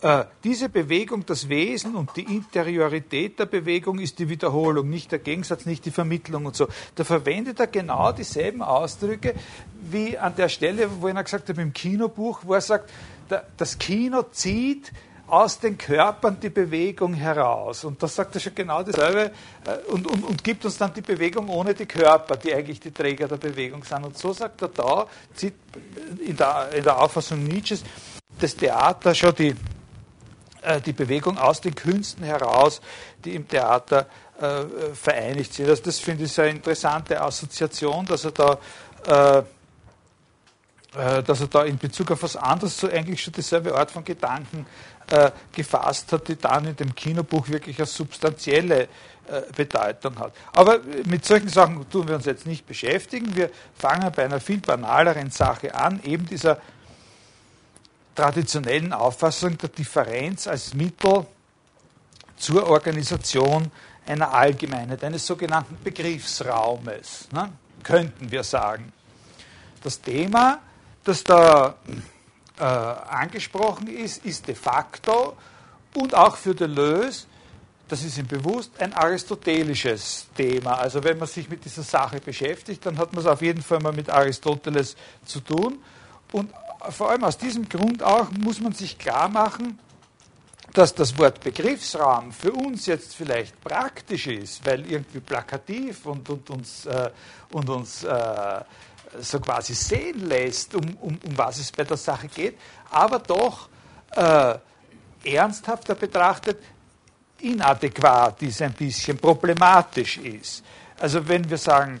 äh, diese Bewegung, das Wesen und die Interiorität der Bewegung ist die Wiederholung, nicht der Gegensatz, nicht die Vermittlung und so. Da verwendet er genau dieselben Ausdrücke wie an der Stelle, wo er gesagt hat, im Kinobuch, wo er sagt, das Kino zieht aus den Körpern die Bewegung heraus. Und das sagt er schon genau dasselbe äh, und, und, und, gibt uns dann die Bewegung ohne die Körper, die eigentlich die Träger der Bewegung sind. Und so sagt er da, zieht in der, in der Auffassung Nietzsches, das Theater schon die äh, die Bewegung aus den Künsten heraus, die im Theater äh, vereinigt sind. Also das finde ich eine interessante Assoziation, dass er da äh, äh, dass er da in Bezug auf was anderes so eigentlich schon dieselbe Art von Gedanken äh, gefasst hat, die dann in dem Kinobuch wirklich eine substanzielle äh, Bedeutung hat. Aber mit solchen Sachen tun wir uns jetzt nicht beschäftigen. Wir fangen bei einer viel banaleren Sache an, eben dieser traditionellen Auffassung der Differenz als Mittel zur Organisation einer Allgemeinheit, eines sogenannten Begriffsraumes, ne, könnten wir sagen. Das Thema, das da äh, angesprochen ist, ist de facto und auch für Deleuze, das ist ihm bewusst, ein aristotelisches Thema. Also wenn man sich mit dieser Sache beschäftigt, dann hat man es auf jeden Fall mal mit Aristoteles zu tun. Und vor allem aus diesem Grund auch muss man sich klar machen, dass das Wort Begriffsraum für uns jetzt vielleicht praktisch ist, weil irgendwie plakativ und, und uns, äh, und uns äh, so quasi sehen lässt, um, um, um was es bei der Sache geht, aber doch äh, ernsthafter betrachtet inadäquat ist, ein bisschen problematisch ist. Also wenn wir sagen,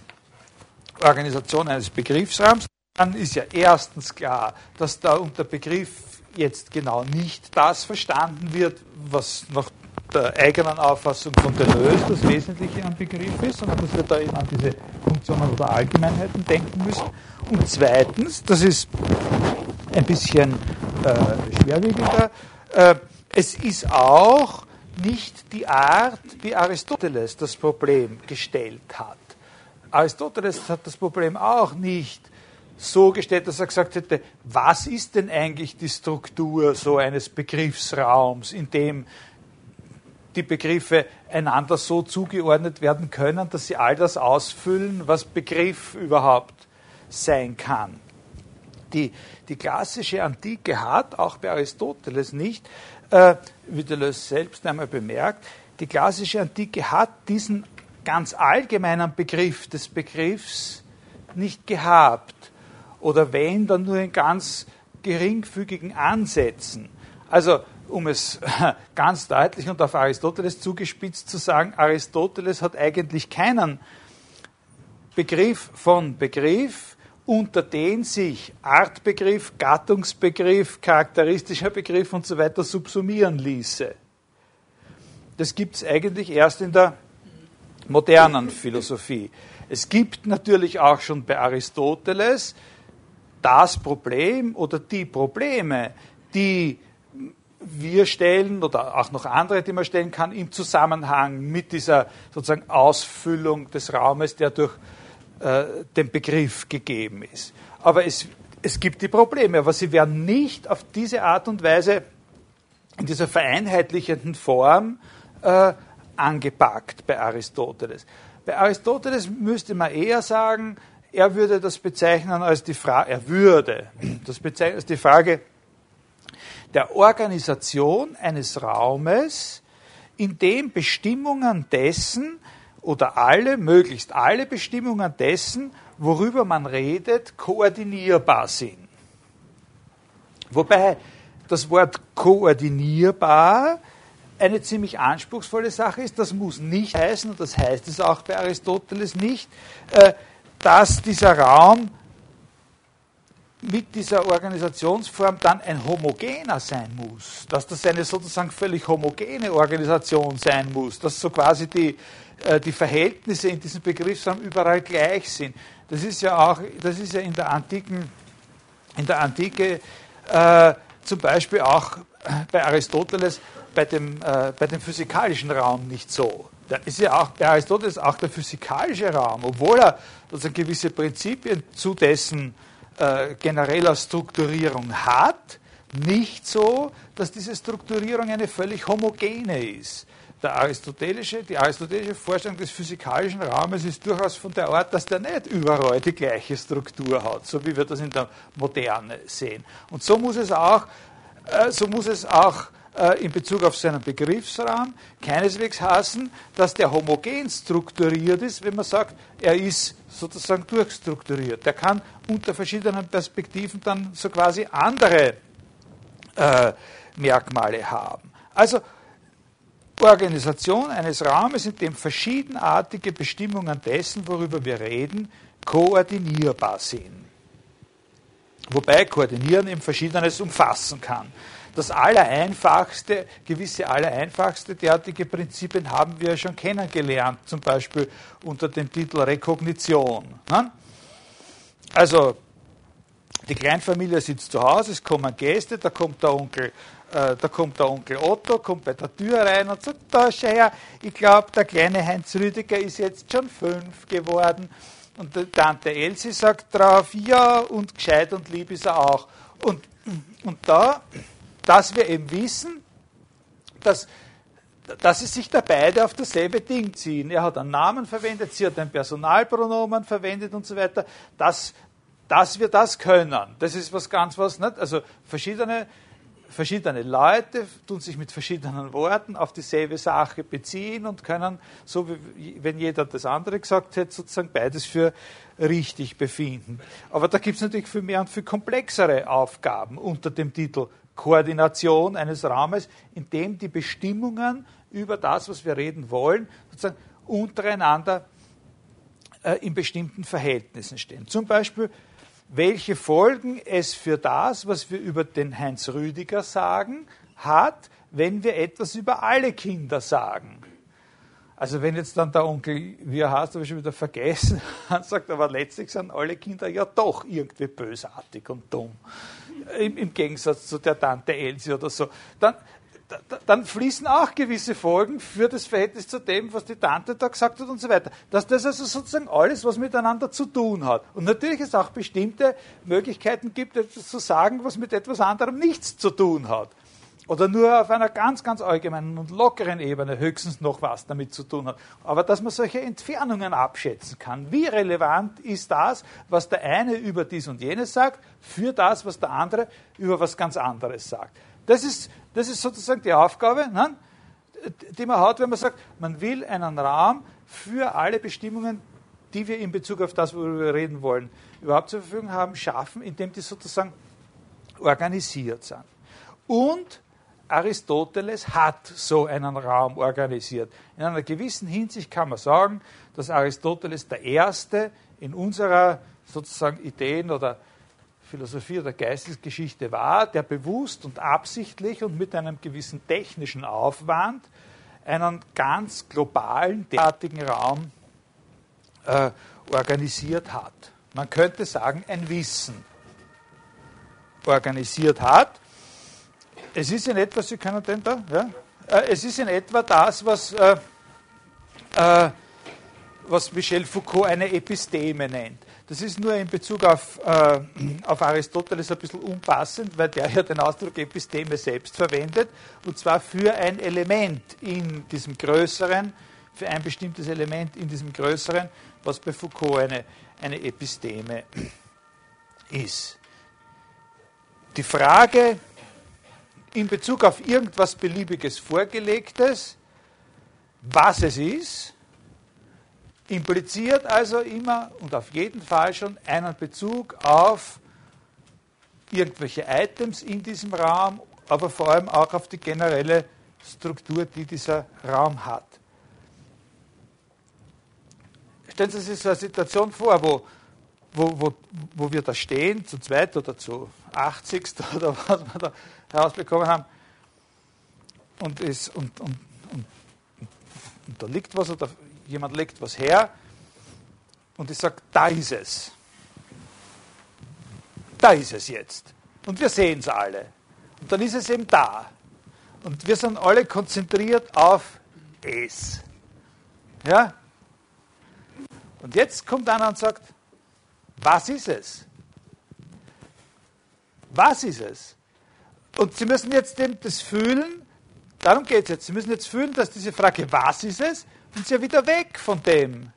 Organisation eines Begriffsraums, dann ist ja erstens klar, dass da unter Begriff jetzt genau nicht das verstanden wird, was nach der eigenen Auffassung von Deleuze das Wesentliche am Begriff ist, sondern dass wir da eben an diese Funktionen oder Allgemeinheiten denken müssen. Und zweitens, das ist ein bisschen äh, schwerwiegender, äh, es ist auch nicht die Art, wie Aristoteles das Problem gestellt hat. Aristoteles hat das Problem auch nicht so gestellt, dass er gesagt hätte, was ist denn eigentlich die Struktur so eines Begriffsraums, in dem die Begriffe einander so zugeordnet werden können, dass sie all das ausfüllen, was Begriff überhaupt sein kann. Die, die klassische Antike hat, auch bei Aristoteles nicht, äh, wie Deleuze selbst einmal bemerkt, die klassische Antike hat diesen ganz allgemeinen Begriff des Begriffs nicht gehabt oder wenn, dann nur in ganz geringfügigen Ansätzen. Also, um es ganz deutlich und auf Aristoteles zugespitzt zu sagen, Aristoteles hat eigentlich keinen Begriff von Begriff, unter den sich Artbegriff, Gattungsbegriff, charakteristischer Begriff und so weiter subsumieren ließe. Das gibt es eigentlich erst in der modernen Philosophie. Es gibt natürlich auch schon bei Aristoteles das Problem oder die Probleme, die wir stellen oder auch noch andere, die man stellen kann, im Zusammenhang mit dieser sozusagen Ausfüllung des Raumes, der durch äh, den Begriff gegeben ist. Aber es, es gibt die Probleme, aber sie werden nicht auf diese Art und Weise in dieser vereinheitlichenden Form äh, angepackt bei Aristoteles. Bei Aristoteles müsste man eher sagen, er würde das bezeichnen als die Frage, er würde das bezeichnen als die Frage der Organisation eines Raumes, in dem Bestimmungen dessen oder alle, möglichst alle Bestimmungen dessen, worüber man redet, koordinierbar sind. Wobei das Wort koordinierbar eine ziemlich anspruchsvolle Sache ist. Das muss nicht heißen, und das heißt es auch bei Aristoteles nicht, äh, dass dieser Raum mit dieser Organisationsform dann ein homogener sein muss, dass das eine sozusagen völlig homogene Organisation sein muss, dass so quasi die, äh, die Verhältnisse in diesem Begriffsraum überall gleich sind. Das ist ja auch, das ist ja in der antiken, in der Antike äh, zum Beispiel auch bei Aristoteles bei dem, äh, bei dem physikalischen Raum nicht so. Da ist ja auch bei Aristoteles auch der physikalische Raum, obwohl er also gewisse Prinzipien zu dessen äh, genereller Strukturierung hat, nicht so, dass diese Strukturierung eine völlig homogene ist. Der aristotelische, die aristotelische Vorstellung des physikalischen Raumes ist durchaus von der Art, dass der nicht überall die gleiche Struktur hat, so wie wir das in der Moderne sehen. Und so muss es auch, äh, so muss es auch äh, in Bezug auf seinen Begriffsraum keineswegs heißen, dass der homogen strukturiert ist, wenn man sagt, er ist sozusagen durchstrukturiert. Der kann unter verschiedenen Perspektiven dann so quasi andere äh, Merkmale haben. Also Organisation eines Raumes, in dem verschiedenartige Bestimmungen dessen, worüber wir reden, koordinierbar sind. Wobei Koordinieren eben Verschiedenes umfassen kann. Das Allereinfachste, gewisse Allereinfachste derartige Prinzipien haben wir schon kennengelernt, zum Beispiel unter dem Titel Rekognition. Ne? Also, die Kleinfamilie sitzt zu Hause, es kommen Gäste, da kommt der Onkel äh, da kommt der Onkel Otto, kommt bei der Tür rein und sagt, da schau her, ich glaube, der kleine Heinz Rüdiger ist jetzt schon fünf geworden. Und die Tante Elsie sagt drauf, ja, und gescheit und lieb ist er auch. Und, und da, dass wir eben wissen, dass, dass sie sich da beide auf dasselbe Ding ziehen. Er hat einen Namen verwendet, sie hat ein Personalpronomen verwendet und so weiter. Dass, dass wir das können, das ist was ganz was, nicht? Also verschiedene verschiedene Leute tun sich mit verschiedenen Worten auf dieselbe Sache beziehen und können, so wie wenn jeder das andere gesagt hätte, sozusagen beides für richtig befinden. Aber da gibt es natürlich viel mehr und viel komplexere Aufgaben unter dem Titel Koordination eines Raumes, in dem die Bestimmungen über das, was wir reden wollen, sozusagen untereinander äh, in bestimmten Verhältnissen stehen. Zum Beispiel welche Folgen es für das, was wir über den Heinz Rüdiger sagen, hat, wenn wir etwas über alle Kinder sagen. Also wenn jetzt dann der Onkel, wie er heißt, habe ich schon wieder vergessen, sagt, aber letztlich sind alle Kinder ja doch irgendwie bösartig und dumm. Im, Gegensatz zu der Tante Elsie oder so. Dann, dann fließen auch gewisse Folgen für das Verhältnis zu dem, was die Tante da gesagt hat und so weiter. Dass das also sozusagen alles, was miteinander zu tun hat. Und natürlich es auch bestimmte Möglichkeiten gibt, etwas zu sagen, was mit etwas anderem nichts zu tun hat. Oder nur auf einer ganz, ganz allgemeinen und lockeren Ebene höchstens noch was damit zu tun hat. Aber dass man solche Entfernungen abschätzen kann. Wie relevant ist das, was der eine über dies und jenes sagt, für das, was der andere über was ganz anderes sagt. Das ist, das ist sozusagen die Aufgabe, ne, die man hat, wenn man sagt, man will einen Rahmen für alle Bestimmungen, die wir in Bezug auf das, worüber wir reden wollen, überhaupt zur Verfügung haben, schaffen, indem die sozusagen organisiert sind. Und Aristoteles hat so einen Raum organisiert. In einer gewissen Hinsicht kann man sagen, dass Aristoteles der Erste in unserer sozusagen Ideen- oder Philosophie oder Geistesgeschichte war, der bewusst und absichtlich und mit einem gewissen technischen Aufwand einen ganz globalen, derartigen Raum äh, organisiert hat. Man könnte sagen, ein Wissen organisiert hat. Es ist in etwa, Sie können den da, ja? Äh, es ist in etwa das, was, äh, äh, was Michel Foucault eine Episteme nennt. Das ist nur in Bezug auf, äh, auf Aristoteles ein bisschen unpassend, weil der ja den Ausdruck Episteme selbst verwendet, und zwar für ein Element in diesem Größeren, für ein bestimmtes Element in diesem Größeren, was bei Foucault eine, eine Episteme ist. Die Frage in Bezug auf irgendwas Beliebiges Vorgelegtes, was es ist, impliziert also immer und auf jeden Fall schon einen Bezug auf irgendwelche Items in diesem Raum, aber vor allem auch auf die generelle Struktur, die dieser Raum hat. Stellen Sie sich so eine Situation vor, wo, wo, wo, wo wir da stehen, zu zweit oder zu 80 oder was wir da herausbekommen haben, und, es, und, und, und, und da liegt was oder jemand legt was her und ich sage, da ist es. Da ist es jetzt. Und wir sehen es alle. Und dann ist es eben da. Und wir sind alle konzentriert auf es. Ja? Und jetzt kommt einer und sagt, was ist es? Was ist es? Und Sie müssen jetzt eben das fühlen, darum geht es jetzt, Sie müssen jetzt fühlen, dass diese Frage, was ist es, uns ja wieder weg von dem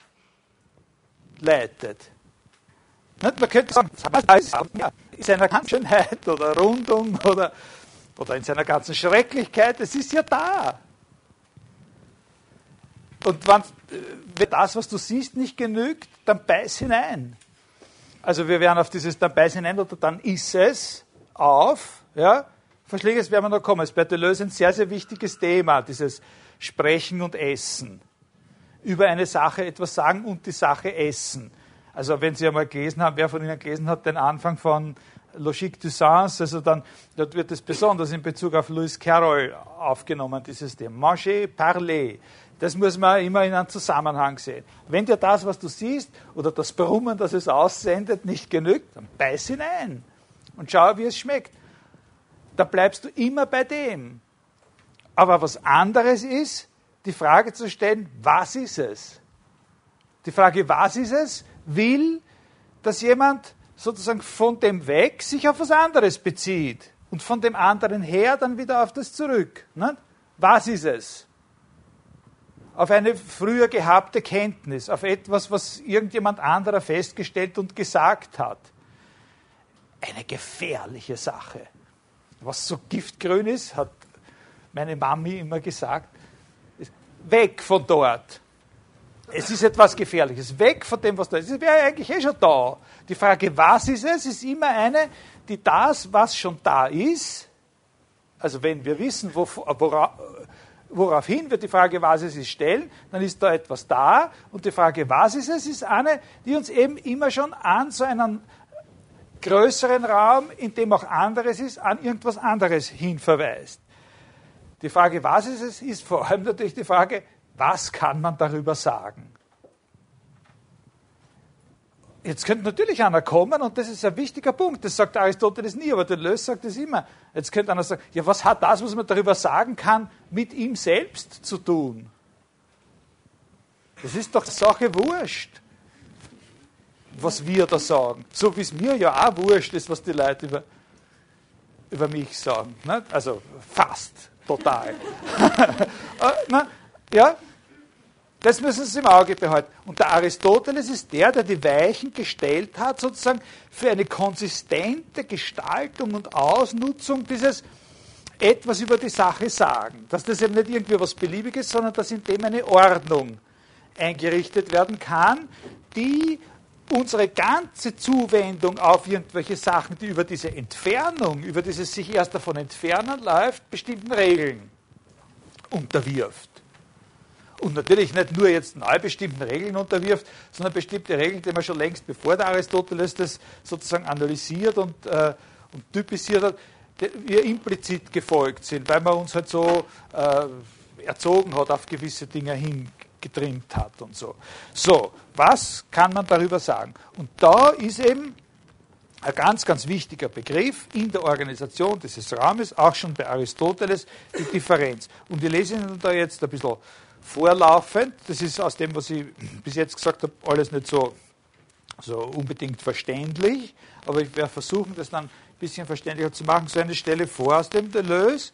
leitet. Nicht? Man könnte sagen, ist einer Schönheit oder Rundung oder, oder in seiner ganzen Schrecklichkeit, es ist ja da. Und wenn, wenn das, was du siehst, nicht genügt, dann beiß hinein. Also wir werden auf dieses dann beiß hinein oder dann ist es auf, ja, Verschläges werden wir noch kommen. Es bei Deleuze ein sehr, sehr wichtiges Thema, dieses Sprechen und Essen. Über eine Sache etwas sagen und die Sache essen. Also wenn Sie einmal gelesen haben, wer von Ihnen gelesen hat, den Anfang von Logique du Sens, also dann dort wird es besonders in Bezug auf Louis Carroll aufgenommen, dieses Thema. Manger, parler. Das muss man immer in einem Zusammenhang sehen. Wenn dir das, was du siehst, oder das Brummen, das es aussendet, nicht genügt, dann beiß hinein und schau, wie es schmeckt. Da bleibst du immer bei dem. Aber was anderes ist, die Frage zu stellen, was ist es? Die Frage, was ist es, will, dass jemand sozusagen von dem weg sich auf was anderes bezieht und von dem anderen her dann wieder auf das zurück. Ne? Was ist es? Auf eine früher gehabte Kenntnis, auf etwas, was irgendjemand anderer festgestellt und gesagt hat. Eine gefährliche Sache. Was so giftgrün ist, hat meine Mami immer gesagt, weg von dort. Es ist etwas Gefährliches. Weg von dem, was da ist. Es wäre eigentlich eh schon da. Die Frage, was ist es, ist immer eine, die das, was schon da ist, also wenn wir wissen, worauf, woraufhin wir die Frage, was es ist, stellen, dann ist da etwas da. Und die Frage, was ist es, ist eine, die uns eben immer schon an so einen größeren Raum, in dem auch anderes ist, an irgendwas anderes hinverweist. Die Frage, was ist es, ist vor allem natürlich die Frage, was kann man darüber sagen? Jetzt könnte natürlich einer kommen, und das ist ein wichtiger Punkt, das sagt Aristoteles nie, aber Deleuze sagt es immer. Jetzt könnte einer sagen, ja, was hat das, was man darüber sagen kann, mit ihm selbst zu tun? Das ist doch Sache wurscht, was wir da sagen. So wie es mir ja auch wurscht ist, was die Leute über, über mich sagen. Ne? Also fast, total. Äh, ja, das müssen Sie im Auge behalten. Und der Aristoteles ist der, der die Weichen gestellt hat, sozusagen für eine konsistente Gestaltung und Ausnutzung dieses etwas über die Sache sagen. Dass das eben nicht irgendwie was Beliebiges, sondern dass in dem eine Ordnung eingerichtet werden kann, die unsere ganze Zuwendung auf irgendwelche Sachen, die über diese Entfernung, über dieses sich erst davon entfernen läuft, bestimmten Regeln unterwirft und natürlich nicht nur jetzt neu bestimmten Regeln unterwirft, sondern bestimmte Regeln, die man schon längst bevor der Aristoteles das sozusagen analysiert und, äh, und typisiert hat, wir implizit gefolgt sind, weil man uns halt so äh, erzogen hat, auf gewisse Dinge hingetrimmt hat und so. So, was kann man darüber sagen? Und da ist eben ein ganz, ganz wichtiger Begriff in der Organisation dieses Raumes, auch schon bei Aristoteles, die Differenz. Und ich lese Ihnen da jetzt ein bisschen vorlaufend. Das ist aus dem, was ich bis jetzt gesagt habe, alles nicht so, so unbedingt verständlich, aber ich werde versuchen, das dann ein bisschen verständlicher zu machen. So eine Stelle vor aus dem Deleuze.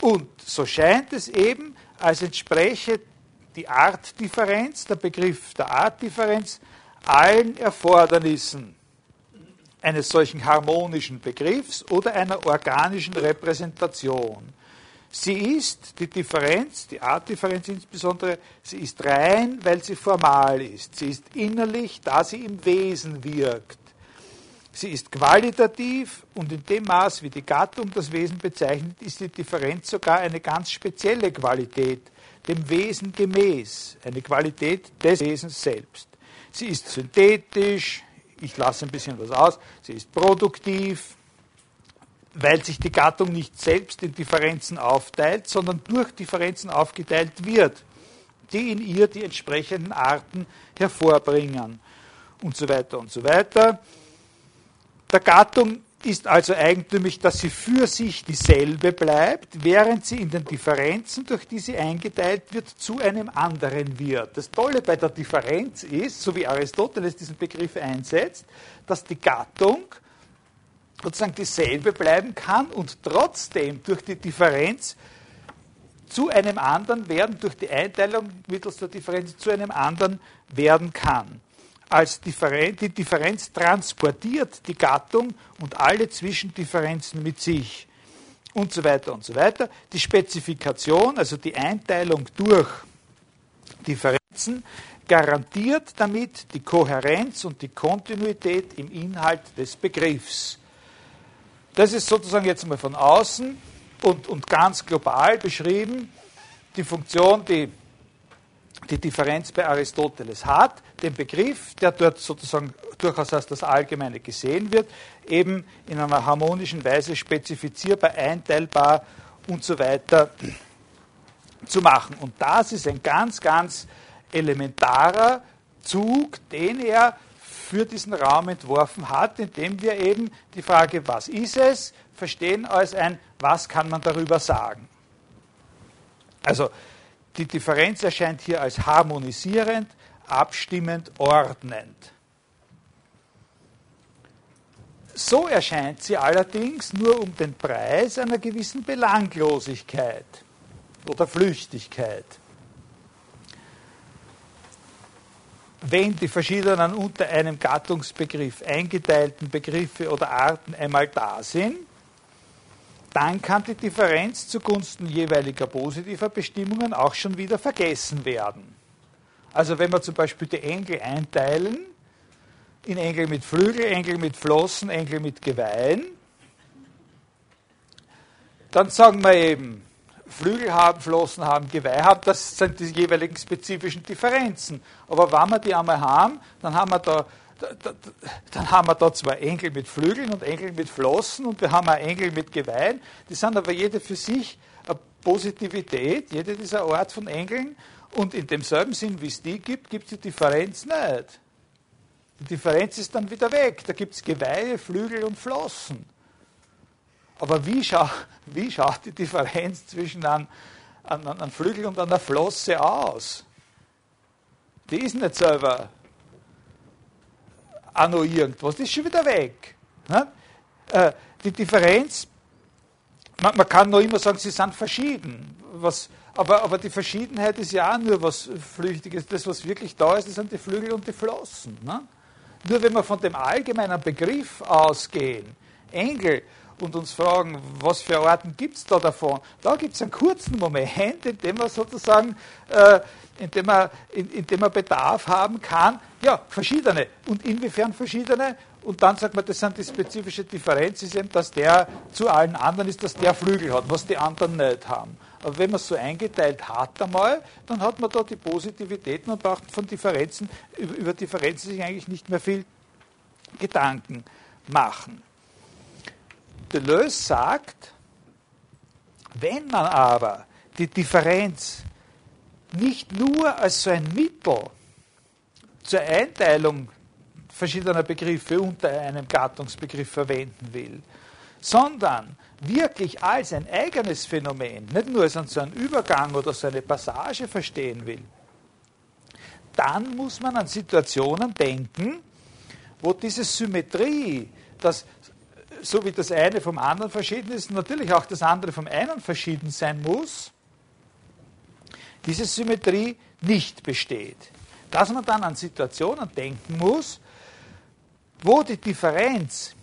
Und so scheint es eben, als entspreche die Artdifferenz, der Begriff der Artdifferenz, allen Erfordernissen eines solchen harmonischen Begriffs oder einer organischen Repräsentation. Sie ist die Differenz, die Artdifferenz insbesondere, sie ist rein, weil sie formal ist. Sie ist innerlich, da sie im Wesen wirkt. Sie ist qualitativ und in dem Maß, wie die Gattung das Wesen bezeichnet, ist die Differenz sogar eine ganz spezielle Qualität, dem Wesen gemäß, eine Qualität des Wesens selbst. Sie ist synthetisch, ich lasse ein bisschen was aus, sie ist produktiv, weil sich die Gattung nicht selbst in Differenzen aufteilt, sondern durch Differenzen aufgeteilt wird, die in ihr die entsprechenden Arten hervorbringen und so weiter und so weiter. Der Gattung ist also eigentümlich, dass sie für sich dieselbe bleibt, während sie in den Differenzen, durch die sie eingeteilt wird, zu einem anderen wird. Das Tolle bei der Differenz ist, so wie Aristoteles diesen Begriff einsetzt, dass die Gattung sozusagen dieselbe bleiben kann und trotzdem durch die Differenz zu einem anderen werden, durch die Einteilung mittels der Differenz zu einem anderen werden kann. Als Differenz, die Differenz transportiert die Gattung und alle Zwischendifferenzen mit sich und so weiter und so weiter. Die Spezifikation, also die Einteilung durch Differenzen, garantiert damit die Kohärenz und die Kontinuität im Inhalt des Begriffs. Das ist sozusagen jetzt mal von außen und, und ganz global beschrieben die Funktion, die die Differenz bei Aristoteles hat, den Begriff, der dort sozusagen durchaus als das Allgemeine gesehen wird, eben in einer harmonischen Weise spezifizierbar, einteilbar und so weiter zu machen. Und das ist ein ganz, ganz elementarer Zug, den er für diesen Raum entworfen hat, indem wir eben die Frage, was ist es, verstehen als ein, was kann man darüber sagen. Also die Differenz erscheint hier als harmonisierend, abstimmend, ordnend. So erscheint sie allerdings nur um den Preis einer gewissen Belanglosigkeit oder Flüchtigkeit. Wenn die verschiedenen unter einem Gattungsbegriff eingeteilten Begriffe oder Arten einmal da sind, dann kann die Differenz zugunsten jeweiliger positiver Bestimmungen auch schon wieder vergessen werden. Also wenn wir zum Beispiel die Engel einteilen, in Engel mit Flügel, Engel mit Flossen, Engel mit Geweihen, dann sagen wir eben, Flügel haben, Flossen haben, Geweih haben, das sind die jeweiligen spezifischen Differenzen. Aber wenn wir die einmal haben, dann haben wir da dann haben wir da zwar Engel mit Flügeln und Engel mit Flossen und wir haben auch Engel mit Geweihen, die sind aber jede für sich eine Positivität, jede dieser Art von Engeln und in demselben Sinn, wie es die gibt, gibt es die Differenz nicht. Die Differenz ist dann wieder weg, da gibt es Geweihe, Flügel und Flossen. Aber wie, schau, wie schaut die Differenz zwischen einem, einem, einem Flügel und einer Flosse aus? Die ist nicht selber irgendwas, das ist schon wieder weg. Ne? Äh, die Differenz, man, man, kann noch immer sagen, sie sind verschieden. Was, aber, aber die Verschiedenheit ist ja auch nur was Flüchtiges. Das, was wirklich da ist, das sind die Flügel und die Flossen. Ne? Nur wenn wir von dem allgemeinen Begriff ausgehen, Engel, und uns fragen, was für Arten gibt es da davon, da gibt es einen kurzen Moment, in dem man sozusagen äh, in dem man, in, in dem man Bedarf haben kann. Ja, verschiedene. Und inwiefern verschiedene? Und dann sagt man, das sind die spezifische Differenz, ist eben, dass der zu allen anderen ist, dass der Flügel hat, was die anderen nicht haben. Aber wenn man es so eingeteilt hat einmal, dann hat man da die Positivitäten und braucht von Differenzen, über, Differenzen sich eigentlich nicht mehr viel Gedanken machen. Deleuze sagt, wenn man aber die Differenz nicht nur als so ein Mittel zur Einteilung verschiedener Begriffe unter einem Gattungsbegriff verwenden will, sondern wirklich als ein eigenes Phänomen, nicht nur als so einen Übergang oder so eine Passage verstehen will, dann muss man an Situationen denken, wo diese Symmetrie, dass so wie das eine vom anderen verschieden ist, natürlich auch das andere vom einen verschieden sein muss, diese Symmetrie nicht besteht. Dass man dann an Situationen denken muss, wo die Differenz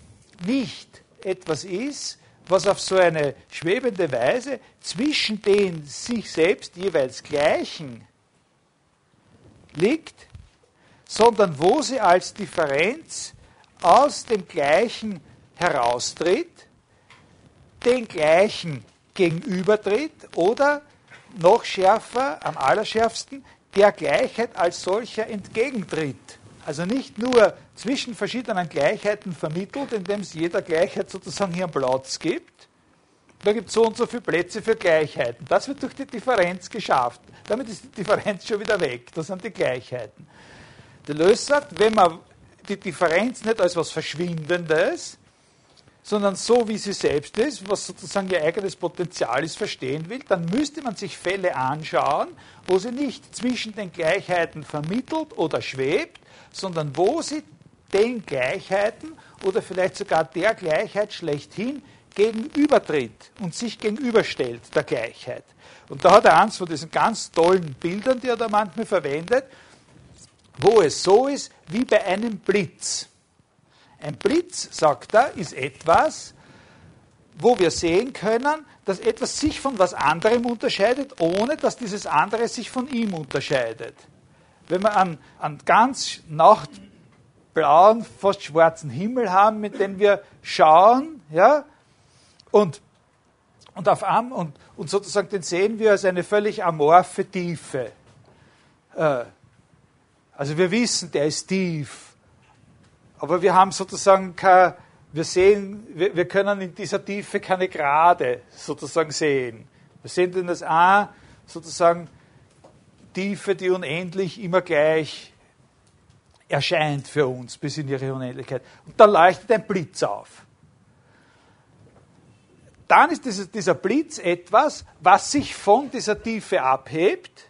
nicht etwas ist, was auf so eine schwebende Weise zwischen den sich selbst jeweils gleichen liegt, sondern wo sie als Differenz aus dem Gleichen heraustritt, den Gleichen gegenübertritt oder noch schärfer, am allerschärfsten, der Gleichheit als solcher entgegentritt. Also nicht nur zwischen verschiedenen Gleichheiten vermittelt, indem es jeder Gleichheit sozusagen hier einen Platz gibt. Da gibt es so und so viele Plätze für Gleichheiten. Das wird durch die Differenz geschafft. Damit ist die Differenz schon wieder weg. Das sind die Gleichheiten. Deleuze sagt, wenn man die Differenz nicht als etwas Verschwindendes, sondern so, wie sie selbst ist, was sozusagen ihr eigenes Potenzial ist, verstehen will, dann müsste man sich Fälle anschauen, wo sie nicht zwischen den Gleichheiten vermittelt oder schwebt, sondern wo sie den Gleichheiten oder vielleicht sogar der Gleichheit schlechthin gegenübertritt und sich gegenüberstellt der Gleichheit. Und da hat er eins von diesen ganz tollen Bildern, die er da manchmal verwendet, wo es so ist wie bei einem Blitz. Ein Blitz, sagt er, ist etwas, wo wir sehen können, dass etwas sich von was anderem unterscheidet, ohne dass dieses andere sich von ihm unterscheidet. Wenn wir einen, einen ganz nachtblauen, fast schwarzen Himmel haben, mit dem wir schauen, ja, und, und auf und, und sozusagen den sehen wir als eine völlig amorphe Tiefe. Äh, also wir wissen, der ist tief, aber wir haben sozusagen kein wir sehen, wir, wir, können in dieser Tiefe keine Gerade sozusagen sehen. Wir sehen in das A sozusagen Tiefe, die unendlich immer gleich erscheint für uns bis in ihre Unendlichkeit. Und da leuchtet ein Blitz auf. Dann ist dieser Blitz etwas, was sich von dieser Tiefe abhebt,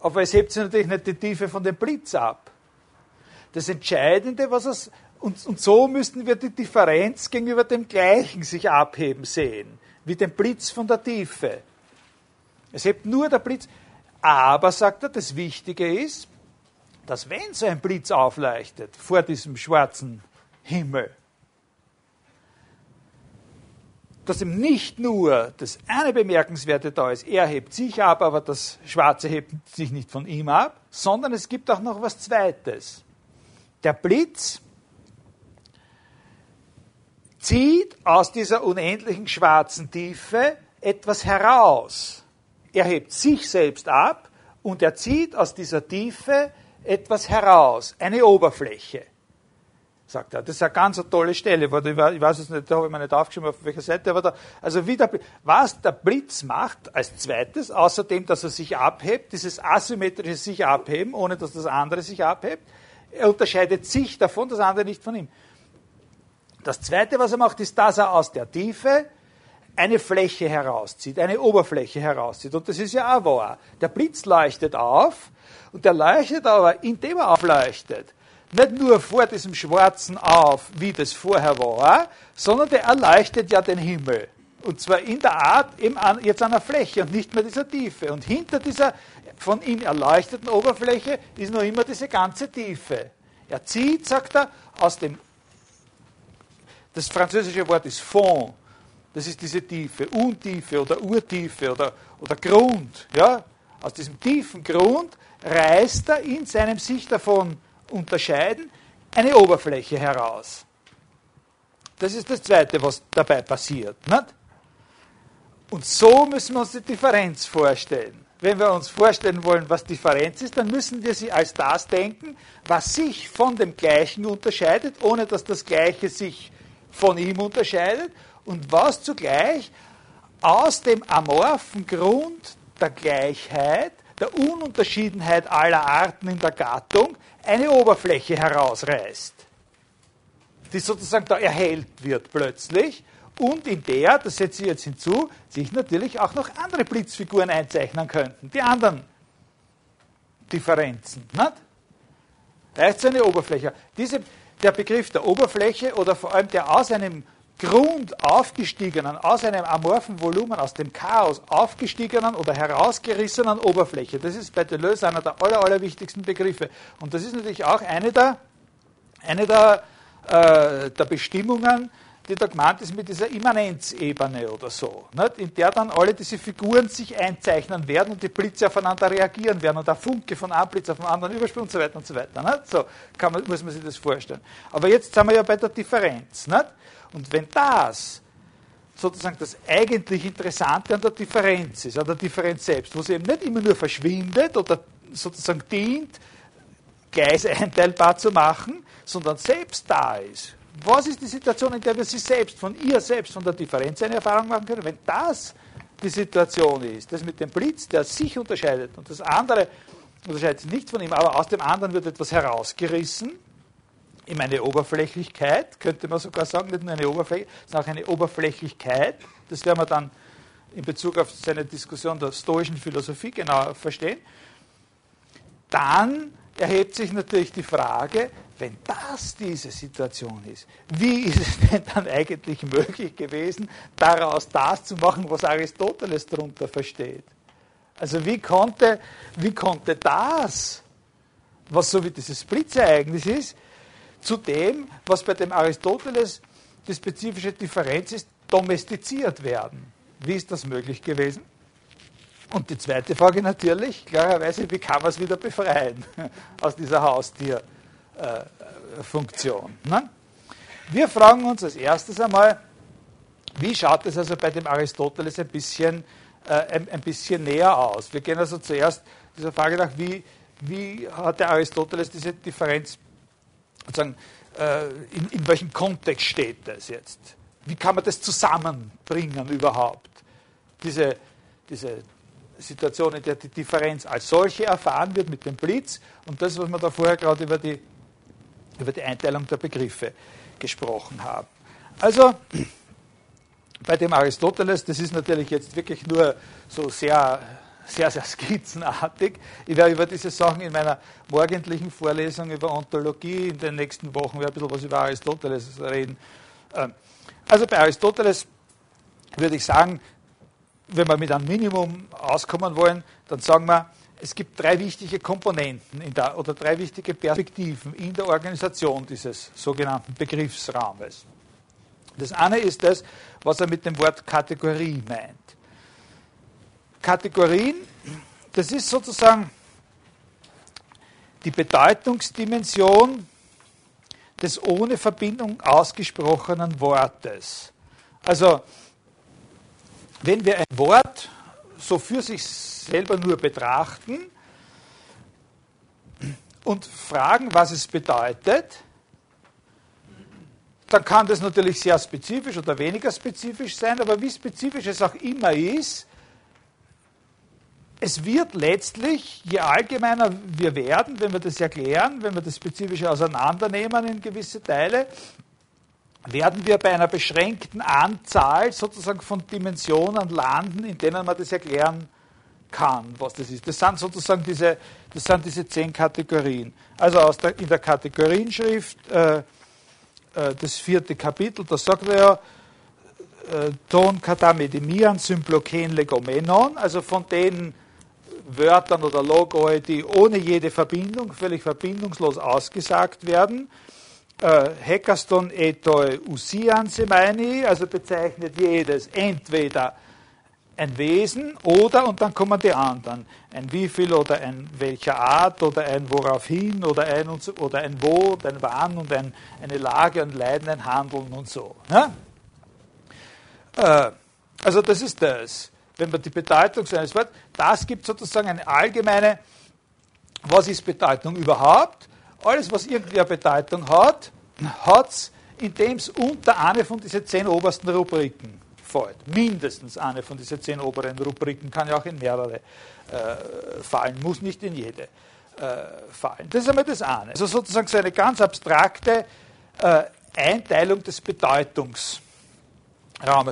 aber es hebt sich natürlich nicht die Tiefe von dem Blitz ab. Das Entscheidende, was es, und, und so müssten wir die Differenz gegenüber dem Gleichen sich abheben sehen, wie den Blitz von der Tiefe. Es hebt nur der Blitz. Aber, sagt er, das Wichtige ist, dass wenn so ein Blitz aufleuchtet vor diesem schwarzen Himmel, dass ihm nicht nur das eine Bemerkenswerte da ist, er hebt sich ab, aber das Schwarze hebt sich nicht von ihm ab, sondern es gibt auch noch was Zweites. Der Blitz zieht aus dieser unendlichen schwarzen Tiefe etwas heraus. Er hebt sich selbst ab und er zieht aus dieser Tiefe etwas heraus, eine Oberfläche. Sagt er. Das ist eine ganz tolle Stelle. Ich weiß es nicht, da habe ich mir nicht aufgeschrieben, auf welcher Seite, aber da, also wie der, was der Blitz macht als zweites, außerdem, dass er sich abhebt, dieses asymmetrische sich abheben, ohne dass das andere sich abhebt, er unterscheidet sich davon, das andere nicht von ihm. Das Zweite, was er macht, ist, dass er aus der Tiefe eine Fläche herauszieht, eine Oberfläche herauszieht. Und das ist ja auch wahr. Der Blitz leuchtet auf und der leuchtet aber, indem er aufleuchtet, nicht nur vor diesem Schwarzen auf, wie das vorher war, sondern der erleuchtet ja den Himmel. Und zwar in der Art eben jetzt an der Fläche und nicht mehr dieser Tiefe. Und hinter dieser von ihm erleuchteten Oberfläche ist noch immer diese ganze Tiefe. Er zieht, sagt er, aus dem das französische Wort ist Fond. Das ist diese Tiefe, Untiefe oder Urtiefe oder, oder Grund. Ja? Aus diesem tiefen Grund reißt er in seinem sich davon unterscheiden eine Oberfläche heraus. Das ist das Zweite, was dabei passiert. Nicht? Und so müssen wir uns die Differenz vorstellen. Wenn wir uns vorstellen wollen, was Differenz ist, dann müssen wir sie als das denken, was sich von dem Gleichen unterscheidet, ohne dass das Gleiche sich von ihm unterscheidet und was zugleich aus dem amorphen Grund der Gleichheit, der Ununterschiedenheit aller Arten in der Gattung eine Oberfläche herausreißt, die sozusagen da erhellt wird plötzlich und in der, das setze ich jetzt hinzu, sich natürlich auch noch andere Blitzfiguren einzeichnen könnten, die anderen Differenzen. Nicht? Reicht so eine Oberfläche. Diese, der Begriff der Oberfläche oder vor allem der aus einem Grund aufgestiegenen, aus einem amorphen Volumen, aus dem Chaos aufgestiegenen oder herausgerissenen Oberfläche. Das ist bei Deleuze einer der aller, allerwichtigsten Begriffe. Und das ist natürlich auch eine der, eine der, äh, der Bestimmungen die da gemeint ist mit dieser Immanenzebene oder so, nicht? in der dann alle diese Figuren sich einzeichnen werden und die Blitze aufeinander reagieren werden und der Funke von einem Blitz auf den anderen überspringt und so weiter und so weiter. Nicht? So man, muss man sich das vorstellen. Aber jetzt sind wir ja bei der Differenz. Nicht? Und wenn das sozusagen das eigentlich Interessante an der Differenz ist, an der Differenz selbst, wo sie eben nicht immer nur verschwindet oder sozusagen dient, Gleise einteilbar zu machen, sondern selbst da ist, was ist die Situation, in der wir sie selbst, von ihr selbst, von der Differenz eine Erfahrung machen können? Wenn das die Situation ist, das mit dem Blitz, der sich unterscheidet und das andere unterscheidet sich nicht von ihm, aber aus dem anderen wird etwas herausgerissen, in eine Oberflächlichkeit, könnte man sogar sagen, nicht nur eine Oberfläche, sondern auch eine Oberflächlichkeit. Das werden wir dann in Bezug auf seine Diskussion der stoischen Philosophie genauer verstehen. Dann erhebt sich natürlich die Frage, wenn das diese Situation ist, wie ist es denn dann eigentlich möglich gewesen, daraus das zu machen, was Aristoteles darunter versteht? Also wie konnte, wie konnte das, was so wie dieses Blitzereignis ist, zu dem, was bei dem Aristoteles die spezifische Differenz ist, domestiziert werden? Wie ist das möglich gewesen? Und die zweite Frage natürlich, klarerweise, wie kann man es wieder befreien aus dieser Haustierfunktion? Ne? Wir fragen uns als erstes einmal, wie schaut es also bei dem Aristoteles ein bisschen, äh, ein, ein, bisschen näher aus? Wir gehen also zuerst dieser Frage nach, wie, wie hat der Aristoteles diese Differenz, sozusagen, äh, in, in welchem Kontext steht das jetzt? Wie kann man das zusammenbringen überhaupt? Diese, diese Situation, in der die Differenz als solche erfahren wird mit dem Blitz und das, was wir da vorher gerade über die, über die Einteilung der Begriffe gesprochen haben. Also, bei dem Aristoteles, das ist natürlich jetzt wirklich nur so sehr, sehr, sehr skizzenartig. Ich werde über diese Sachen in meiner morgendlichen Vorlesung über Ontologie in den nächsten Wochen ein bisschen was über Aristoteles reden. Ähm, also bei Aristoteles würde ich sagen, wenn wir mit einem Minimum auskommen wollen, dann sagen wir, es gibt drei wichtige Komponenten der, oder drei wichtige Perspektiven in der Organisation dieses sogenannten Begriffsraumes. Das eine ist das, was er mit dem Wort Kategorie meint. Kategorien, das ist sozusagen die Bedeutungsdimension des ohne Verbindung ausgesprochenen Wortes. Also wenn wir ein Wort so für sich selber nur betrachten und fragen, was es bedeutet, dann kann das natürlich sehr spezifisch oder weniger spezifisch sein, aber wie spezifisch es auch immer ist, es wird letztlich, je allgemeiner wir werden, wenn wir das erklären, wenn wir das Spezifische auseinandernehmen in gewisse Teile, werden wir bei einer beschränkten Anzahl sozusagen von Dimensionen landen, in denen man das erklären kann, was das ist. Das sind sozusagen diese, das sind diese zehn Kategorien. Also aus der, in der Kategorienschrift, äh, äh, das vierte Kapitel, da sagt er ja, äh, Ton katamedimian symploken legomenon, also von den Wörtern oder Logoi, die ohne jede Verbindung, völlig verbindungslos ausgesagt werden, äh, Hekaston etoi usian semaini, also bezeichnet jedes entweder ein Wesen oder, und dann kommen die anderen, ein Wieviel oder ein welcher Art oder ein woraufhin oder ein, und so, oder ein wo und ein wann und ein, eine Lage und Leiden, ein Handeln und so. Ne? Äh, also das ist das. Wenn man die Bedeutung seines Wortes, das gibt sozusagen eine allgemeine, was ist Bedeutung überhaupt? Alles, was irgendwie eine Bedeutung hat, hat es, indem es unter eine von diesen zehn obersten Rubriken fällt. Mindestens eine von diesen zehn oberen Rubriken kann ja auch in mehrere äh, fallen, muss nicht in jede äh, fallen. Das ist einmal das eine. Also sozusagen so eine ganz abstrakte äh, Einteilung des Bedeutungsraumes.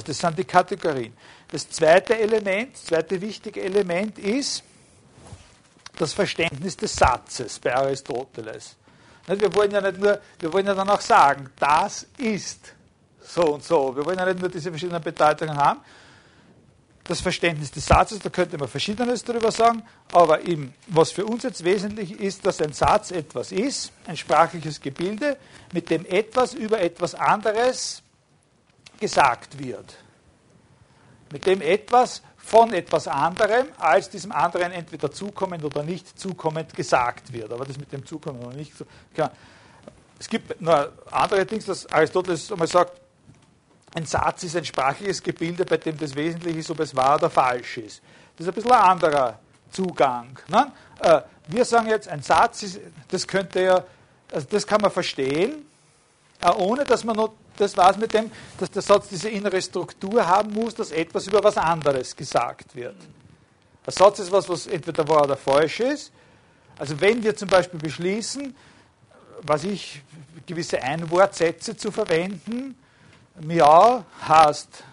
Das sind die Kategorien. Das zweite Element, das zweite wichtige Element ist das Verständnis des Satzes bei Aristoteles. Wir wollen ja nicht nur, wir wollen ja dann auch sagen, das ist so und so. Wir wollen ja nicht nur diese verschiedenen Bedeutungen haben. Das Verständnis des Satzes, da könnte man Verschiedenes darüber sagen, aber eben, was für uns jetzt wesentlich ist, dass ein Satz etwas ist, ein sprachliches Gebilde, mit dem etwas über etwas anderes gesagt wird. Mit dem etwas von etwas anderem, als diesem anderen entweder zukommend oder nicht zukommend gesagt wird. Aber das mit dem zukommend oder nicht. Klar. Es gibt nur andere Dinge, dass Aristoteles einmal sagt, ein Satz ist ein sprachliches Gebilde, bei dem das Wesentliche ist, ob es wahr oder falsch ist. Das ist ein bisschen ein anderer Zugang. Ne? Äh, wir sagen jetzt, ein Satz, ist, das könnte ja, also das kann man verstehen, äh, ohne dass man noch das war es mit dem, dass der Satz diese innere Struktur haben muss, dass etwas über was anderes gesagt wird. Ein Satz ist was, was entweder wahr oder falsch ist. Also wenn wir zum Beispiel beschließen, was ich, gewisse Einwortsätze zu verwenden, Miau heißt,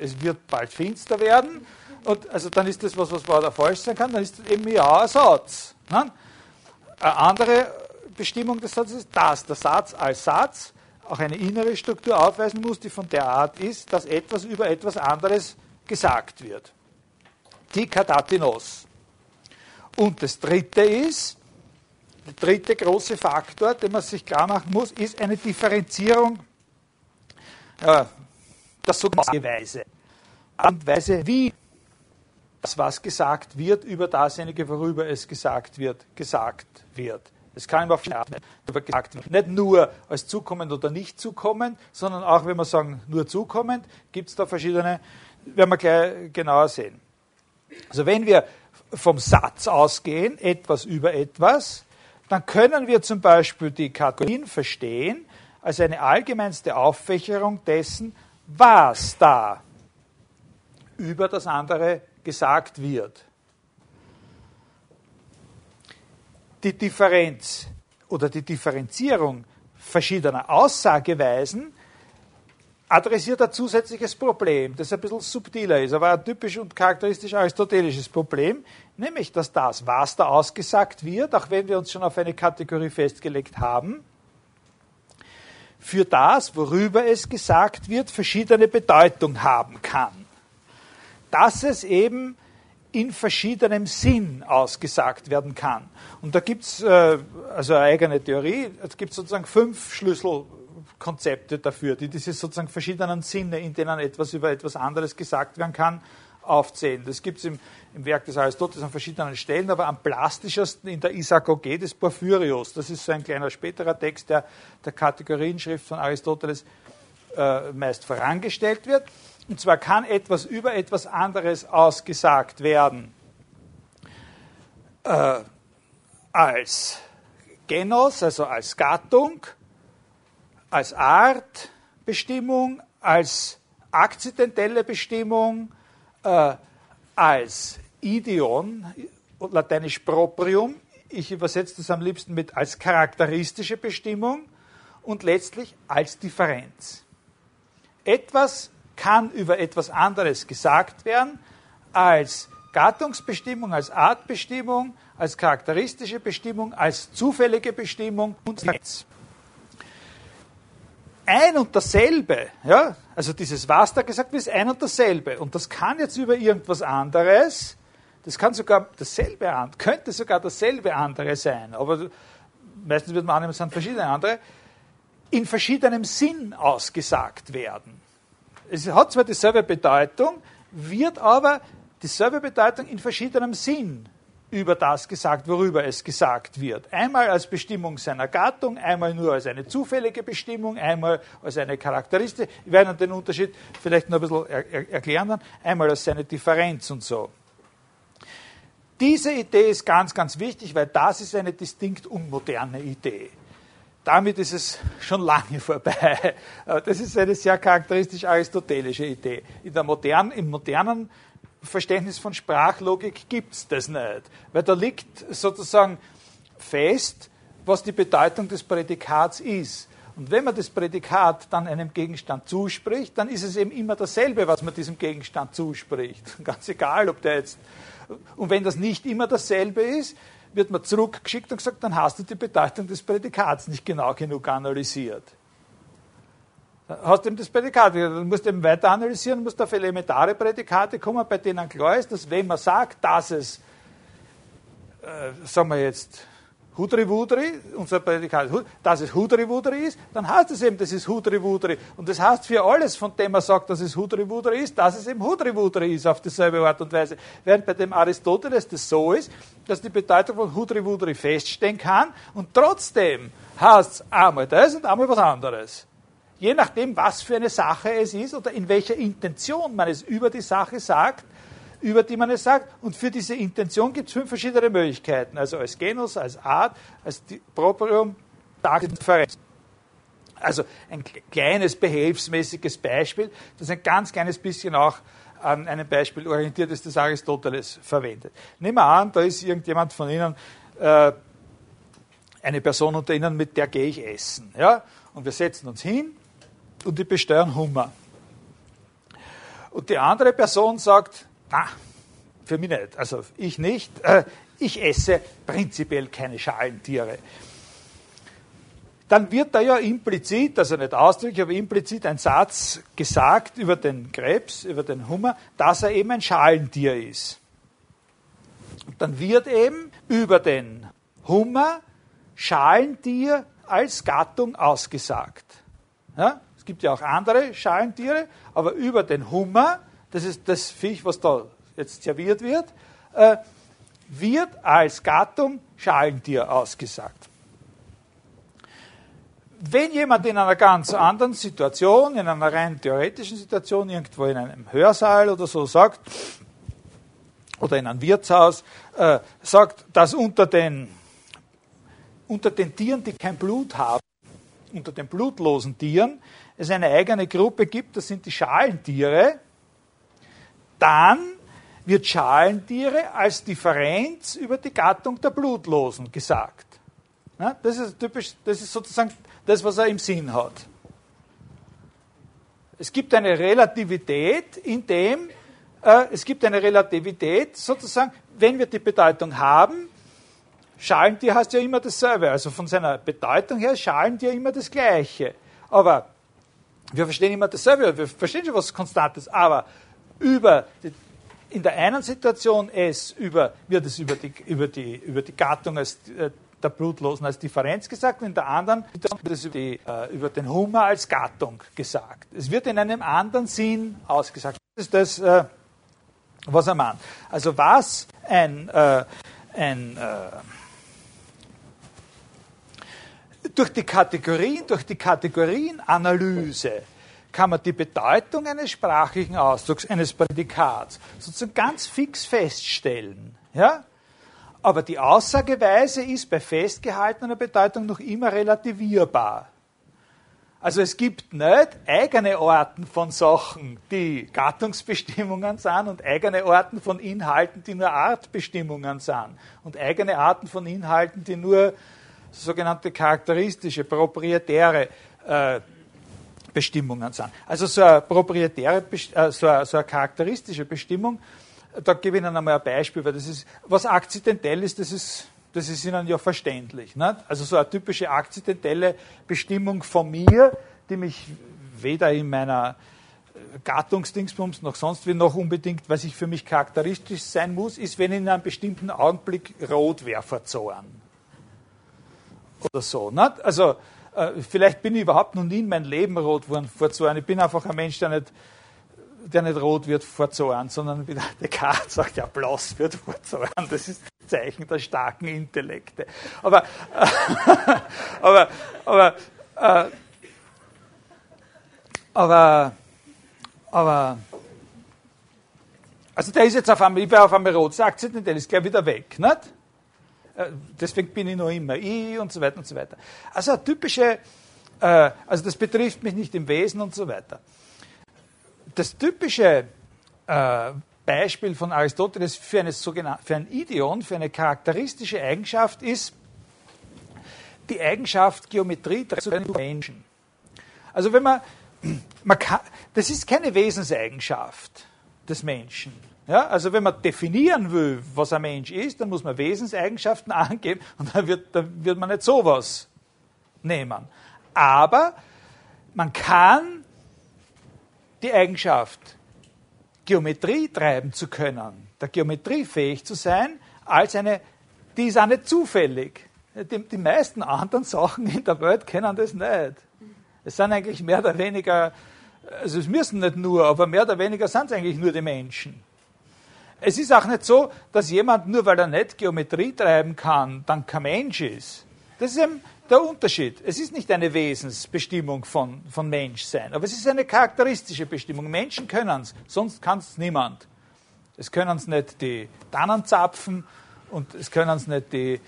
es wird bald finster werden, und also dann ist das was, was wahr oder falsch sein kann, dann ist eben Miau ein Satz. Ne? Eine andere Bestimmung des Satzes ist, dass der Satz als Satz auch eine innere Struktur aufweisen muss, die von der Art ist, dass etwas über etwas anderes gesagt wird. Die Kadatinos. Und das dritte ist, der dritte große Faktor, den man sich klar machen muss, ist eine Differenzierung äh, der sogenannten Weise. Und Weise, wie das, was gesagt wird, über dasjenige, worüber es gesagt wird, gesagt wird. Es kann immer darüber gesagt. Nicht nur als zukommend oder nicht zukommend, sondern auch, wenn wir sagen, nur zukommend, gibt es da verschiedene, werden wir gleich genauer sehen. Also wenn wir vom Satz ausgehen, etwas über etwas, dann können wir zum Beispiel die Kategorien verstehen als eine allgemeinste Auffächerung dessen, was da über das andere gesagt wird. Die Differenz oder die Differenzierung verschiedener Aussageweisen adressiert ein zusätzliches Problem, das ein bisschen subtiler ist, aber ein typisch und charakteristisch aristotelisches Problem, nämlich dass das, was da ausgesagt wird, auch wenn wir uns schon auf eine Kategorie festgelegt haben, für das, worüber es gesagt wird, verschiedene Bedeutung haben kann. Dass es eben in verschiedenem Sinn ausgesagt werden kann. Und da gibt es äh, also eine eigene Theorie, es gibt sozusagen fünf Schlüsselkonzepte dafür, die diese sozusagen verschiedenen Sinne, in denen etwas über etwas anderes gesagt werden kann, aufzählen. Das gibt es im, im, Werk des Aristoteles an verschiedenen Stellen, aber am plastischsten in der Isagoge des Porphyrios. Das ist so ein kleiner späterer Text, der der Kategorienschrift von Aristoteles äh, meist vorangestellt wird. Und zwar kann etwas über etwas anderes ausgesagt werden äh, als Genos, also als Gattung, als Artbestimmung, als akzidentelle Bestimmung, äh, als Ideon, lateinisch proprium, ich übersetze das am liebsten mit als charakteristische Bestimmung und letztlich als Differenz. Etwas kann über etwas anderes gesagt werden als Gattungsbestimmung, als Artbestimmung, als charakteristische Bestimmung, als zufällige Bestimmung und Differenz ein und dasselbe, ja, also dieses was da gesagt wird, ist ein und dasselbe. Und das kann jetzt über irgendwas anderes, das kann sogar dasselbe, könnte sogar dasselbe andere sein, aber meistens wird man annehmen, es sind verschiedene andere, in verschiedenem Sinn ausgesagt werden. Es hat zwar dieselbe Bedeutung, wird aber dieselbe Bedeutung in verschiedenem Sinn über das gesagt, worüber es gesagt wird. Einmal als Bestimmung seiner Gattung, einmal nur als eine zufällige Bestimmung, einmal als eine Charakteristik. Ich werde den Unterschied vielleicht noch ein bisschen er erklären dann. Einmal als seine Differenz und so. Diese Idee ist ganz, ganz wichtig, weil das ist eine distinkt unmoderne Idee. Damit ist es schon lange vorbei. Das ist eine sehr charakteristisch aristotelische Idee. In der modernen, Im modernen Verständnis von Sprachlogik gibt es das nicht. Weil da liegt sozusagen fest, was die Bedeutung des Prädikats ist. Und wenn man das Prädikat dann einem Gegenstand zuspricht, dann ist es eben immer dasselbe, was man diesem Gegenstand zuspricht. Ganz egal, ob der jetzt. Und wenn das nicht immer dasselbe ist, wird man zurückgeschickt und gesagt, dann hast du die Bedeutung des Prädikats nicht genau genug analysiert hast du eben das Prädikat. Du musst eben weiter analysieren, musst auf elementare Prädikate kommen, bei denen klar ist, dass wenn man sagt, dass es, äh, sagen wir jetzt, Hudri-Wudri, unser Prädikat, dass es Hudri-Wudri ist, dann heißt es eben, das ist Hudri-Wudri. Und das heißt für alles, von dem man sagt, dass es Hudri-Wudri ist, dass es eben Hudri-Wudri ist, auf dieselbe Art und Weise. Während bei dem Aristoteles das so ist, dass die Bedeutung von Hudri-Wudri feststehen kann und trotzdem heißt es einmal das und einmal was anderes je nachdem, was für eine Sache es ist oder in welcher Intention man es über die Sache sagt, über die man es sagt. Und für diese Intention gibt es fünf verschiedene Möglichkeiten. Also als Genus, als Art, als Proprium, Differenz. Also ein kleines behelfsmäßiges Beispiel, das ein ganz kleines bisschen auch an einem Beispiel orientiert ist, das Aristoteles verwendet. Nehmen wir an, da ist irgendjemand von Ihnen, äh, eine Person unter Ihnen, mit der gehe ich essen. Ja? Und wir setzen uns hin und die besteuern Hummer. Und die andere Person sagt, na, für mich nicht. Also ich nicht. Äh, ich esse prinzipiell keine Schalentiere. Dann wird da ja implizit, also nicht ausdrücklich, aber implizit ein Satz gesagt über den Krebs, über den Hummer, dass er eben ein Schalentier ist. Und dann wird eben über den Hummer Schalentier als Gattung ausgesagt. Ja? Es gibt ja auch andere Schalentiere, aber über den Hummer, das ist das Viech, was da jetzt serviert wird, äh, wird als Gattung Schalentier ausgesagt. Wenn jemand in einer ganz anderen Situation, in einer rein theoretischen Situation, irgendwo in einem Hörsaal oder so sagt, oder in einem Wirtshaus, äh, sagt, dass unter den, unter den Tieren, die kein Blut haben, unter den blutlosen Tieren, es eine eigene Gruppe gibt, das sind die Schalentiere, dann wird Schalentiere als Differenz über die Gattung der Blutlosen gesagt. Ja, das, ist typisch, das ist sozusagen das, was er im Sinn hat. Es gibt eine Relativität, in dem äh, es gibt eine Relativität, sozusagen, wenn wir die Bedeutung haben, Schalentier heißt ja immer dasselbe. Also von seiner Bedeutung her Schalentier immer das Gleiche. Aber wir verstehen immer dasselbe, wir verstehen schon was Konstantes, aber über in der einen Situation es über, wird es über die, über die, über die Gattung als, äh, der Blutlosen als Differenz gesagt und in der anderen wird es über, die, äh, über, den Hummer als Gattung gesagt. Es wird in einem anderen Sinn ausgesagt. Das ist das, äh, was er meint. Also was ein, äh, ein äh, durch die Kategorien, durch die Kategorienanalyse kann man die Bedeutung eines sprachlichen Ausdrucks, eines Prädikats sozusagen ganz fix feststellen. Ja? Aber die Aussageweise ist bei festgehaltener Bedeutung noch immer relativierbar. Also es gibt nicht eigene Orten von Sachen, die Gattungsbestimmungen sind und eigene Orten von Inhalten, die nur Artbestimmungen sind und eigene Arten von Inhalten, die nur sogenannte charakteristische, proprietäre äh, Bestimmungen sind. Also so eine proprietäre, äh, so eine, so eine charakteristische Bestimmung, da gebe ich Ihnen einmal ein Beispiel, weil das ist, was akzidentell ist, das ist, das ist Ihnen ja verständlich. Nicht? Also so eine typische akzidentelle Bestimmung von mir, die mich weder in meiner Gattungsdingsbums noch sonst wie noch unbedingt, was ich für mich charakteristisch sein muss, ist, wenn ich in einem bestimmten Augenblick rot wäre vor Zorn. Oder so. Nicht? Also äh, vielleicht bin ich überhaupt noch nie in meinem Leben rot geworden vor Zorn. Ich bin einfach ein Mensch, der nicht, der nicht rot wird vor Zorn, sondern wie der Descartes sagt, ja, blass wird vor Zorn. Das ist das Zeichen der starken Intellekte. Aber, äh, aber, aber, äh, aber, aber, also der ist jetzt auf einmal, ich bin auf einmal rot, sagt sie nicht, der ist gleich wieder weg, nicht? Äh, deswegen bin ich noch immer ich und so weiter und so weiter. Also typische, äh, also das betrifft mich nicht im Wesen und so weiter. Das typische äh, Beispiel von Aristoteles für, eine für ein Ideon, für eine charakteristische Eigenschaft ist die Eigenschaft Geometrie zu Menschen. Also wenn man, man kann, das ist keine Wesenseigenschaft des Menschen. Ja, also wenn man definieren will, was ein Mensch ist, dann muss man Wesenseigenschaften angeben und dann wird, dann wird man nicht sowas nehmen. Aber man kann die Eigenschaft, Geometrie treiben zu können, der Geometrie fähig zu sein, als eine, die ist auch nicht zufällig. Die, die meisten anderen Sachen in der Welt kennen das nicht. Es sind eigentlich mehr oder weniger, also es müssen nicht nur, aber mehr oder weniger sind es eigentlich nur die Menschen. Es ist auch nicht so, dass jemand, nur weil er nicht Geometrie treiben kann, dann kein Mensch ist. Das ist eben der Unterschied. Es ist nicht eine Wesensbestimmung von, von Menschsein, aber es ist eine charakteristische Bestimmung. Menschen können es, sonst kann es niemand. Es können es nicht die Tannenzapfen und es können es nicht die,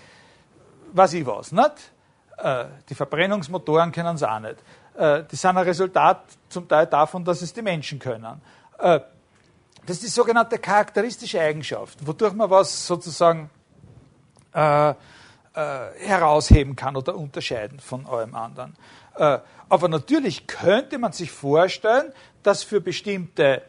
was ich was, nicht? Äh, die Verbrennungsmotoren können es auch nicht. Äh, die sind ein Resultat zum Teil davon, dass es die Menschen können. Äh, das ist die sogenannte charakteristische Eigenschaft, wodurch man was sozusagen äh, äh, herausheben kann oder unterscheiden von allem anderen. Äh, aber natürlich könnte man sich vorstellen, dass für bestimmte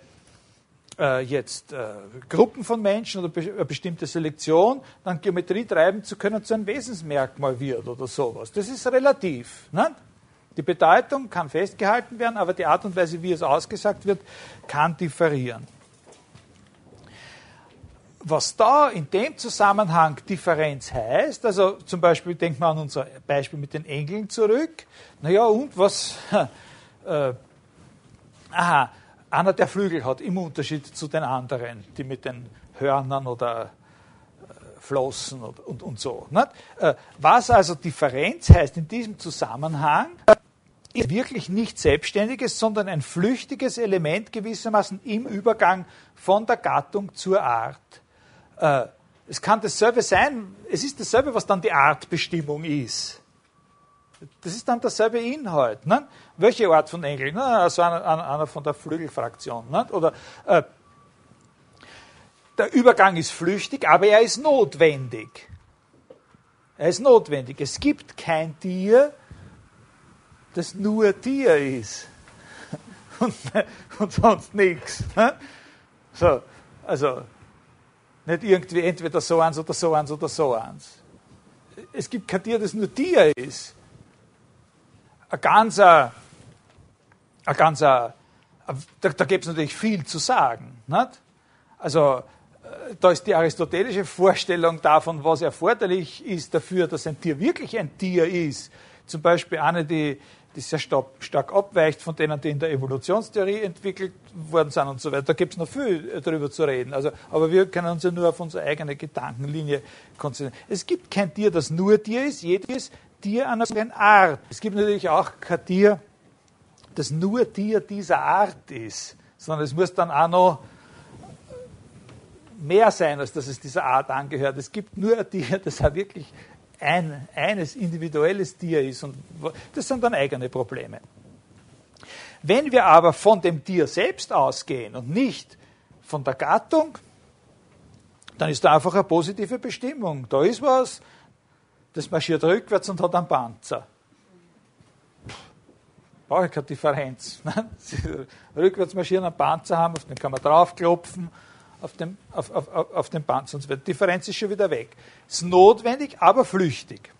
äh, jetzt äh, Gruppen von Menschen oder be eine bestimmte Selektion, dann Geometrie treiben zu können, zu einem Wesensmerkmal wird oder sowas. Das ist relativ. Ne? Die Bedeutung kann festgehalten werden, aber die Art und Weise, wie es ausgesagt wird, kann differieren. Was da in dem Zusammenhang Differenz heißt, also zum Beispiel denkt man an unser Beispiel mit den Engeln zurück, naja, und was, äh, aha, einer der Flügel hat im Unterschied zu den anderen, die mit den Hörnern oder äh, Flossen und, und, und so. Nicht? Äh, was also Differenz heißt in diesem Zusammenhang, ist wirklich nicht selbstständiges, sondern ein flüchtiges Element gewissermaßen im Übergang von der Gattung zur Art. Äh, es kann dasselbe sein, es ist dasselbe, was dann die Artbestimmung ist. Das ist dann derselbe Inhalt. Ne? Welche Art von Engel? Ne? Also einer, einer, von der Flügelfraktion. Ne? Oder äh, der Übergang ist flüchtig, aber er ist notwendig. Er ist notwendig. Es gibt kein Tier, das nur Tier ist. Und, und sonst nichts. Ne? So, also nicht irgendwie entweder so eins oder so eins oder so eins. Es gibt kein Tier, das nur Tier ist ein ganzer, ein ganzer da, da gibt es natürlich viel zu sagen. Nicht? Also äh, da ist die aristotelische Vorstellung davon, was erforderlich ist dafür, dass ein Tier wirklich ein Tier ist. Zum Beispiel eine, die, die sehr stark abweicht von denen, die in der Evolutionstheorie entwickelt worden sind und so weiter. Da gibt es noch viel darüber zu reden. Also, aber wir können uns ja nur auf unsere eigene Gedankenlinie konzentrieren. Es gibt kein Tier, das nur Tier ist. Jedes Tier einer bestimmten Art. Es gibt natürlich auch kein Tier, das nur Tier dieser Art ist, sondern es muss dann auch noch mehr sein, als dass es dieser Art angehört. Es gibt nur ein Tier, das auch wirklich ein eines individuelles Tier ist und das sind dann eigene Probleme. Wenn wir aber von dem Tier selbst ausgehen und nicht von der Gattung, dann ist da einfach eine positive Bestimmung. Da ist was, das marschiert rückwärts und hat einen Panzer. Brauche ich keine Differenz. rückwärts marschieren, einen Panzer haben, auf den kann man draufklopfen, auf den, auf, auf, auf den Panzer und so weiter. Die Differenz ist schon wieder weg. Ist notwendig, aber flüchtig.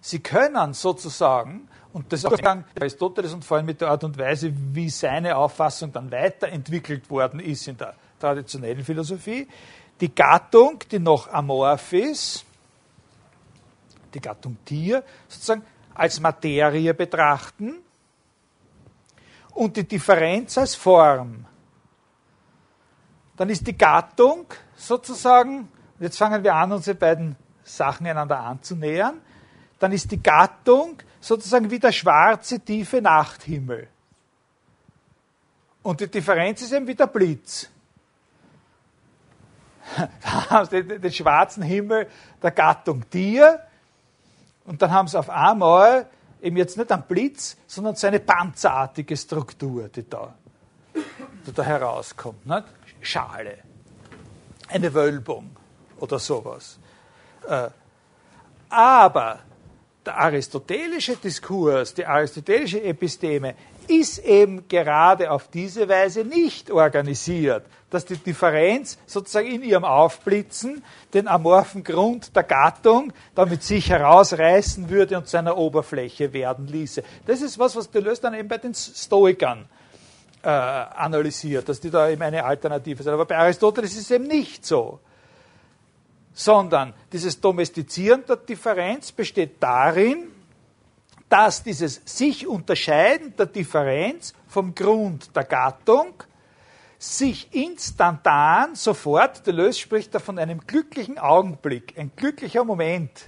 Sie können sozusagen, und das ist auch der Aristoteles und vor allem mit der Art und Weise, wie seine Auffassung dann weiterentwickelt worden ist in der traditionellen Philosophie, die Gattung, die noch amorph ist, die Gattung Tier, sozusagen als Materie betrachten und die Differenz als Form. Dann ist die Gattung sozusagen, jetzt fangen wir an, unsere beiden Sachen einander anzunähern, dann ist die Gattung sozusagen wie der schwarze, tiefe Nachthimmel. Und die Differenz ist eben wie der Blitz. Da haben Sie den, den schwarzen Himmel der Gattung Tier und dann haben sie auf einmal eben jetzt nicht einen Blitz, sondern so eine panzerartige Struktur, die da, die da herauskommt. Nicht? Schale, eine Wölbung oder sowas. Äh, aber der aristotelische Diskurs, die aristotelische Episteme ist eben gerade auf diese Weise nicht organisiert, dass die Differenz sozusagen in ihrem Aufblitzen den amorphen Grund der Gattung damit sich herausreißen würde und zu einer Oberfläche werden ließe. Das ist was, was Deleuze dann eben bei den Stoikern äh, analysiert, dass die da eben eine Alternative sind. Aber bei Aristoteles ist es eben nicht so. Sondern dieses Domestizieren der Differenz besteht darin, dass dieses sich unterscheiden der Differenz vom Grund der Gattung sich instantan sofort, Deleuze spricht da von einem glücklichen Augenblick, ein glücklicher Moment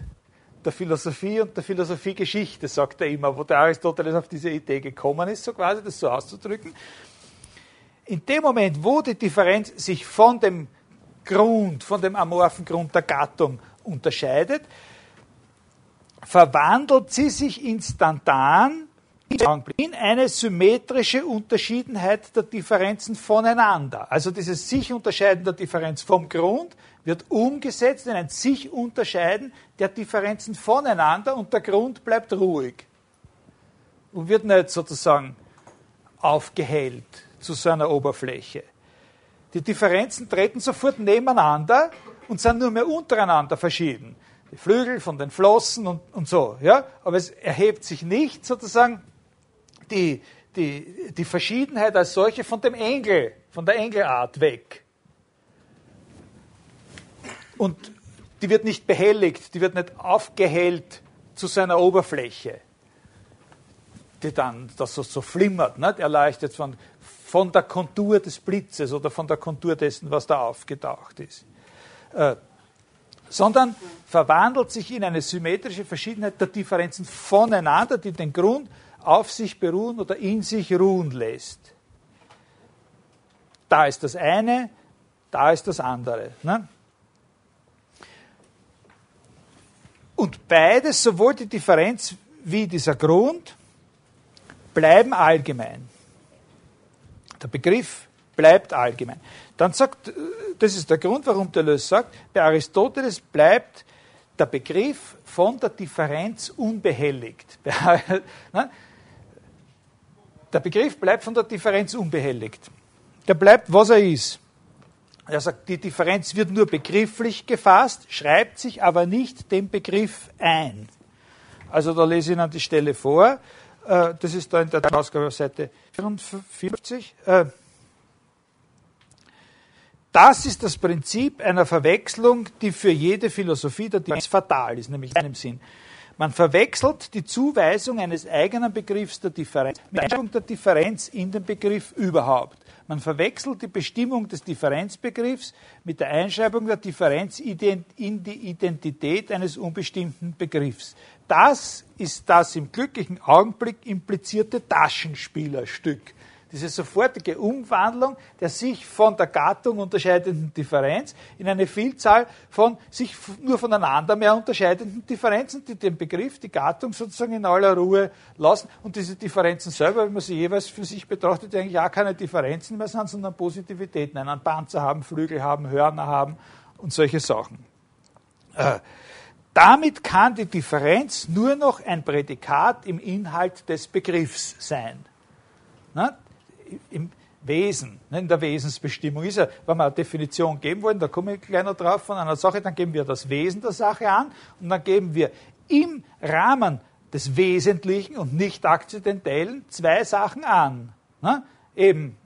der Philosophie und der Philosophiegeschichte, sagt er immer, wo der Aristoteles auf diese Idee gekommen ist, so quasi das so auszudrücken. In dem Moment, wo die Differenz sich von dem Grund, von dem amorphen Grund der Gattung unterscheidet, verwandelt sie sich instantan in eine symmetrische Unterschiedenheit der Differenzen voneinander. Also dieses sich unterscheiden der Differenz vom Grund wird umgesetzt in ein sich unterscheiden der Differenzen voneinander und der Grund bleibt ruhig und wird nicht sozusagen aufgehellt zu seiner Oberfläche. Die Differenzen treten sofort nebeneinander und sind nur mehr untereinander verschieden. Die Flügel von den Flossen und, und so. Ja? Aber es erhebt sich nicht sozusagen die, die, die Verschiedenheit als solche von dem Engel, von der Engelart weg. Und die wird nicht behelligt, die wird nicht aufgehellt zu seiner Oberfläche, die dann das so, so flimmert, nicht? erleuchtet von, von der Kontur des Blitzes oder von der Kontur dessen, was da aufgetaucht ist. Äh, sondern verwandelt sich in eine symmetrische Verschiedenheit der Differenzen voneinander, die den Grund auf sich beruhen oder in sich ruhen lässt. Da ist das eine, da ist das andere. Ne? Und beides, sowohl die Differenz wie dieser Grund, bleiben allgemein. Der Begriff bleibt allgemein. Dann sagt, äh, das ist der Grund, warum Deleuze sagt, bei Aristoteles bleibt der Begriff von der Differenz unbehelligt. Der Begriff bleibt von der Differenz unbehelligt. Der bleibt, was er ist. Er sagt, die Differenz wird nur begrifflich gefasst, schreibt sich aber nicht dem Begriff ein. Also da lese ich Ihnen die Stelle vor. Äh, das ist da in der Ausgabe auf Seite 54. Äh, das ist das Prinzip einer Verwechslung, die für jede Philosophie der Differenz fatal ist, nämlich in einem Sinn. Man verwechselt die Zuweisung eines eigenen Begriffs der Differenz mit der Einschreibung der Differenz in den Begriff überhaupt. Man verwechselt die Bestimmung des Differenzbegriffs mit der Einschreibung der Differenz in die Identität eines unbestimmten Begriffs. Das ist das im glücklichen Augenblick implizierte Taschenspielerstück diese sofortige Umwandlung der sich von der Gattung unterscheidenden Differenz in eine Vielzahl von sich nur voneinander mehr unterscheidenden Differenzen, die den Begriff, die Gattung sozusagen in aller Ruhe lassen. Und diese Differenzen selber, wenn man sie jeweils für sich betrachtet, eigentlich auch keine Differenzen mehr sind, sondern Positivitäten. Einen Panzer haben, Flügel haben, Hörner haben und solche Sachen. Äh, damit kann die Differenz nur noch ein Prädikat im Inhalt des Begriffs sein. Im Wesen, in der Wesensbestimmung ist ja, wenn wir eine Definition geben wollen, da komme ich gleich noch drauf von einer Sache, dann geben wir das Wesen der Sache an und dann geben wir im Rahmen des Wesentlichen und nicht akzidentellen zwei Sachen an. Ne? Eben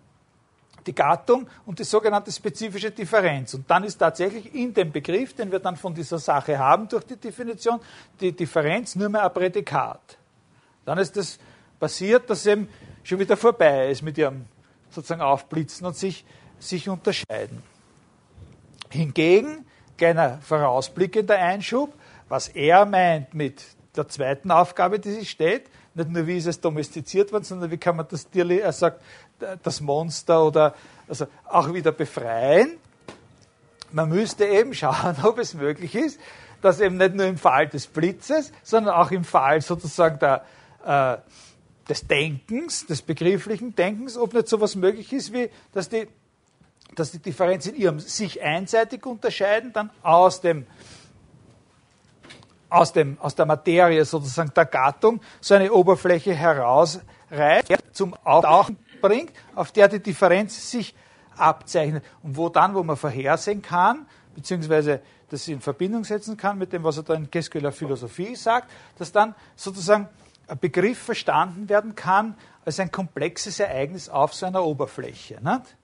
die Gattung und die sogenannte spezifische Differenz. Und dann ist tatsächlich in dem Begriff, den wir dann von dieser Sache haben durch die Definition, die Differenz nur mehr ein Prädikat. Dann ist das passiert, dass eben schon wieder vorbei ist mit ihrem sozusagen Aufblitzen und sich, sich unterscheiden. Hingegen, kleiner vorausblickender Einschub, was er meint mit der zweiten Aufgabe, die sich steht, nicht nur wie ist es domestiziert worden, sondern wie kann man das Tier, er sagt, das Monster oder also auch wieder befreien. Man müsste eben schauen, ob es möglich ist, dass eben nicht nur im Fall des Blitzes, sondern auch im Fall sozusagen der, äh, des Denkens, des begrifflichen Denkens, ob nicht so etwas möglich ist, wie dass die, dass die Differenzen in ihrem sich einseitig unterscheiden, dann aus dem aus, dem, aus der Materie sozusagen der Gattung so eine Oberfläche herausreißt, zum Auftauchen bringt, auf der die Differenz sich abzeichnet. Und wo dann, wo man vorhersehen kann, beziehungsweise das in Verbindung setzen kann mit dem, was er da in la Philosophie sagt, dass dann sozusagen Begriff verstanden werden kann als ein komplexes Ereignis auf so einer Oberfläche. Nicht?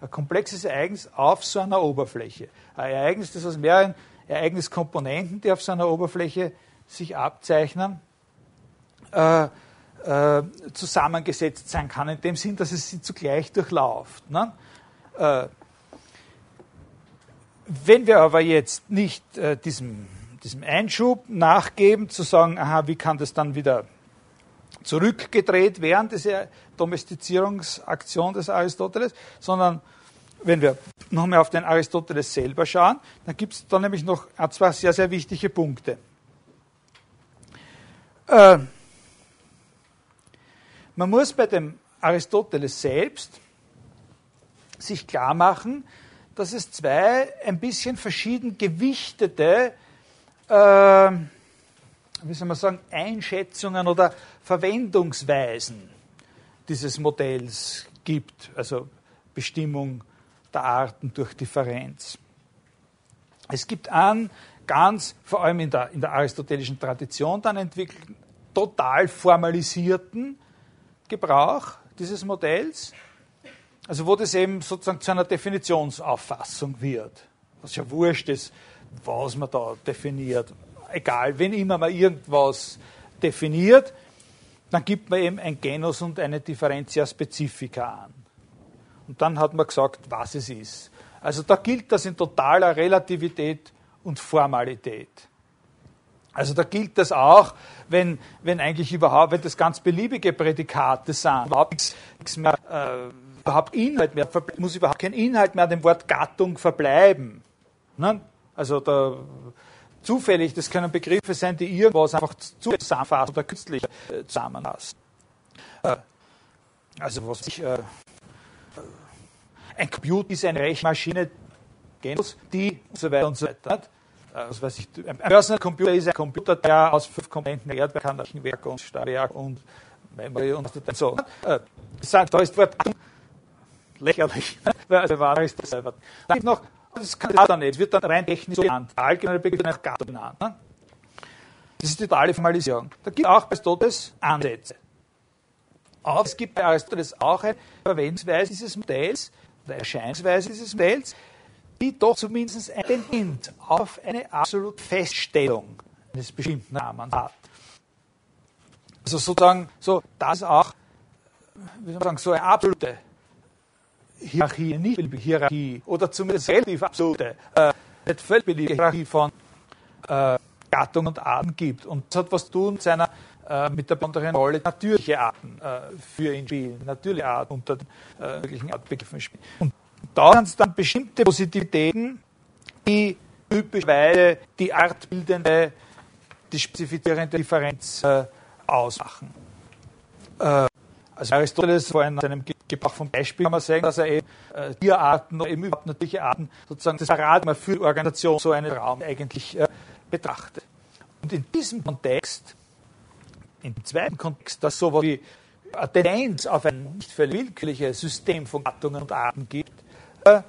Ein komplexes Ereignis auf so einer Oberfläche. Ein Ereignis, das aus mehreren Ereigniskomponenten, die auf so einer Oberfläche sich abzeichnen, äh, äh, zusammengesetzt sein kann, in dem Sinn, dass es sie zugleich durchlauft. Ne? Äh, wenn wir aber jetzt nicht äh, diesem, diesem Einschub nachgeben, zu sagen, aha, wie kann das dann wieder zurückgedreht während dieser Domestizierungsaktion des Aristoteles, sondern wenn wir nochmal auf den Aristoteles selber schauen, dann gibt es da nämlich noch zwei sehr, sehr wichtige Punkte. Äh, man muss bei dem Aristoteles selbst sich klar machen, dass es zwei ein bisschen verschieden gewichtete äh, wie soll man sagen, Einschätzungen oder Verwendungsweisen dieses Modells gibt. Also Bestimmung der Arten durch Differenz. Es gibt einen ganz, vor allem in der, in der aristotelischen Tradition dann entwickelten, total formalisierten Gebrauch dieses Modells, also wo das eben sozusagen zu einer Definitionsauffassung wird. Was ja wurscht ist, was man da definiert. Egal, wenn immer man irgendwas definiert, dann gibt man eben ein Genus und eine Differentia Specifica an. Und dann hat man gesagt, was es ist. Also da gilt das in totaler Relativität und Formalität. Also da gilt das auch, wenn, wenn eigentlich überhaupt, wenn das ganz beliebige Prädikate sind, überhaupt nichts, nichts mehr, äh, überhaupt Inhalt mehr, muss überhaupt kein Inhalt mehr dem Wort Gattung verbleiben. Ne? Also da, zufällig, das können Begriffe sein, die irgendwas einfach zusammenfassen oder künstlich äh, zusammenfassen. Äh, also was ich, äh, ein Computer ist eine Rechenmaschine, die und so weiter und so weiter. Also weiß ich, ein Personal Computer ist ein Computer, der aus fünf Komponenten erklärt werden kann, Rechenwerk und Steuerwerk und Memory und so. Äh, da ist das Wort lächerlich. Also war ist das selber. Dann gibt noch, das kann das dann nicht, wird dann rein technisch genannt. Allgemeine Begriff nach Gattung genannt. Ne? Das ist die totale Formalisierung. Da gibt es auch bei Aristoteles Ansätze. Aber es gibt bei Aristoteles auch eine Verwendungsweise dieses Modells, oder Erscheinungsweise dieses Modells, die doch zumindest ein Hint auf eine absolute Feststellung eines bestimmten Namens hat. Also sozusagen, so, das auch, wie soll man sagen, so eine absolute Hierarchie, nicht Hierarchie, oder zumindest relativ absolute, äh, nicht völlig beliebige Hierarchie von äh, Gattung und Arten gibt. Und das hat was zu tun mit seiner äh, mit der besonderen Rolle natürliche Arten äh, für ihn spielen, natürliche Arten unter den äh, möglichen Artbegriffen spielen. Und da sind es dann bestimmte Positivitäten, die typischerweise die artbildende, die spezifizierende Differenz äh, ausmachen. Äh, also Aristoteles vor einem Gebrauch von Beispiel kann man sagen, dass er eben äh, Tierarten oder eben überhaupt natürliche Arten sozusagen das Paradigma für die Organisation so einen Raum eigentlich äh, betrachtet. Und in diesem Kontext, im zweiten Kontext, dass so wie eine Tendenz auf ein nicht völlig willkürliches System von Gattungen und Arten gibt, äh,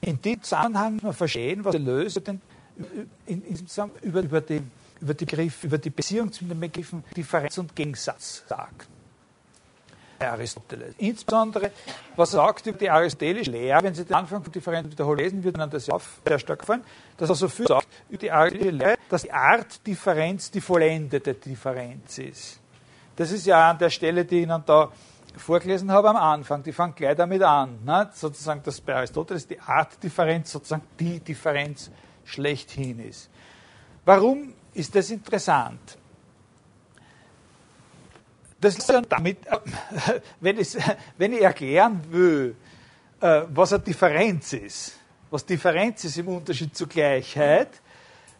in dem Zusammenhang muss man verstehen, was der Löser denn in, in, über, über, die, über, die Begriff, über die Beziehung zwischen den Begriffen Differenz und Gegensatz sagt. Aristoteles. Insbesondere, was er sagt über die aristotelische Lehre, wenn Sie den Anfang von Differenz wiederholen lesen, wird Ihnen das auf sehr stark gefallen, dass er so viel sagt über die aristotelische Lehre, dass die Art Differenz die vollendete Differenz ist. Das ist ja an der Stelle, die Ihnen da vorgelesen habe am Anfang, die fangen gleich damit an. Ne? Sozusagen, dass bei Aristoteles die Artdifferenz sozusagen die Differenz schlechthin ist. Warum ist das interessant? Das ist dann damit, wenn, ich, wenn ich erklären will, äh, was eine Differenz ist, was Differenz ist im Unterschied zur Gleichheit,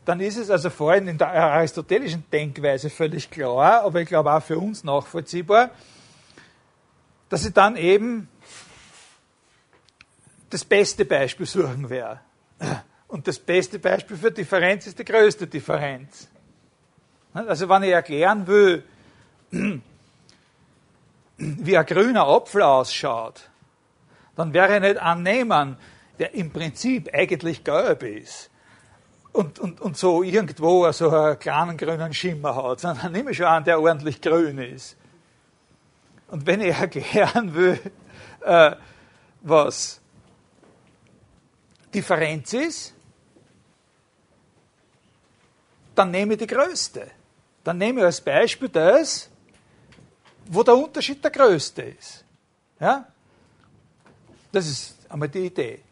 dann ist es also vor allem in der aristotelischen Denkweise völlig klar, aber ich glaube auch für uns nachvollziehbar, dass ich dann eben das beste Beispiel suchen werde. Und das beste Beispiel für Differenz ist die größte Differenz. Also wenn ich erklären will, wie ein grüner Apfel ausschaut, dann wäre ich nicht annehmen, der im Prinzip eigentlich gelb ist und, und, und so irgendwo so einen kleinen grünen Schimmer hat, sondern nehme ich schon an, der ordentlich grün ist. Und wenn ich erklären will, äh, was Differenz ist, dann nehme ich die größte. Dann nehme ich als Beispiel das, wo der Unterschied der größte ist. Ja? Das ist einmal die Idee.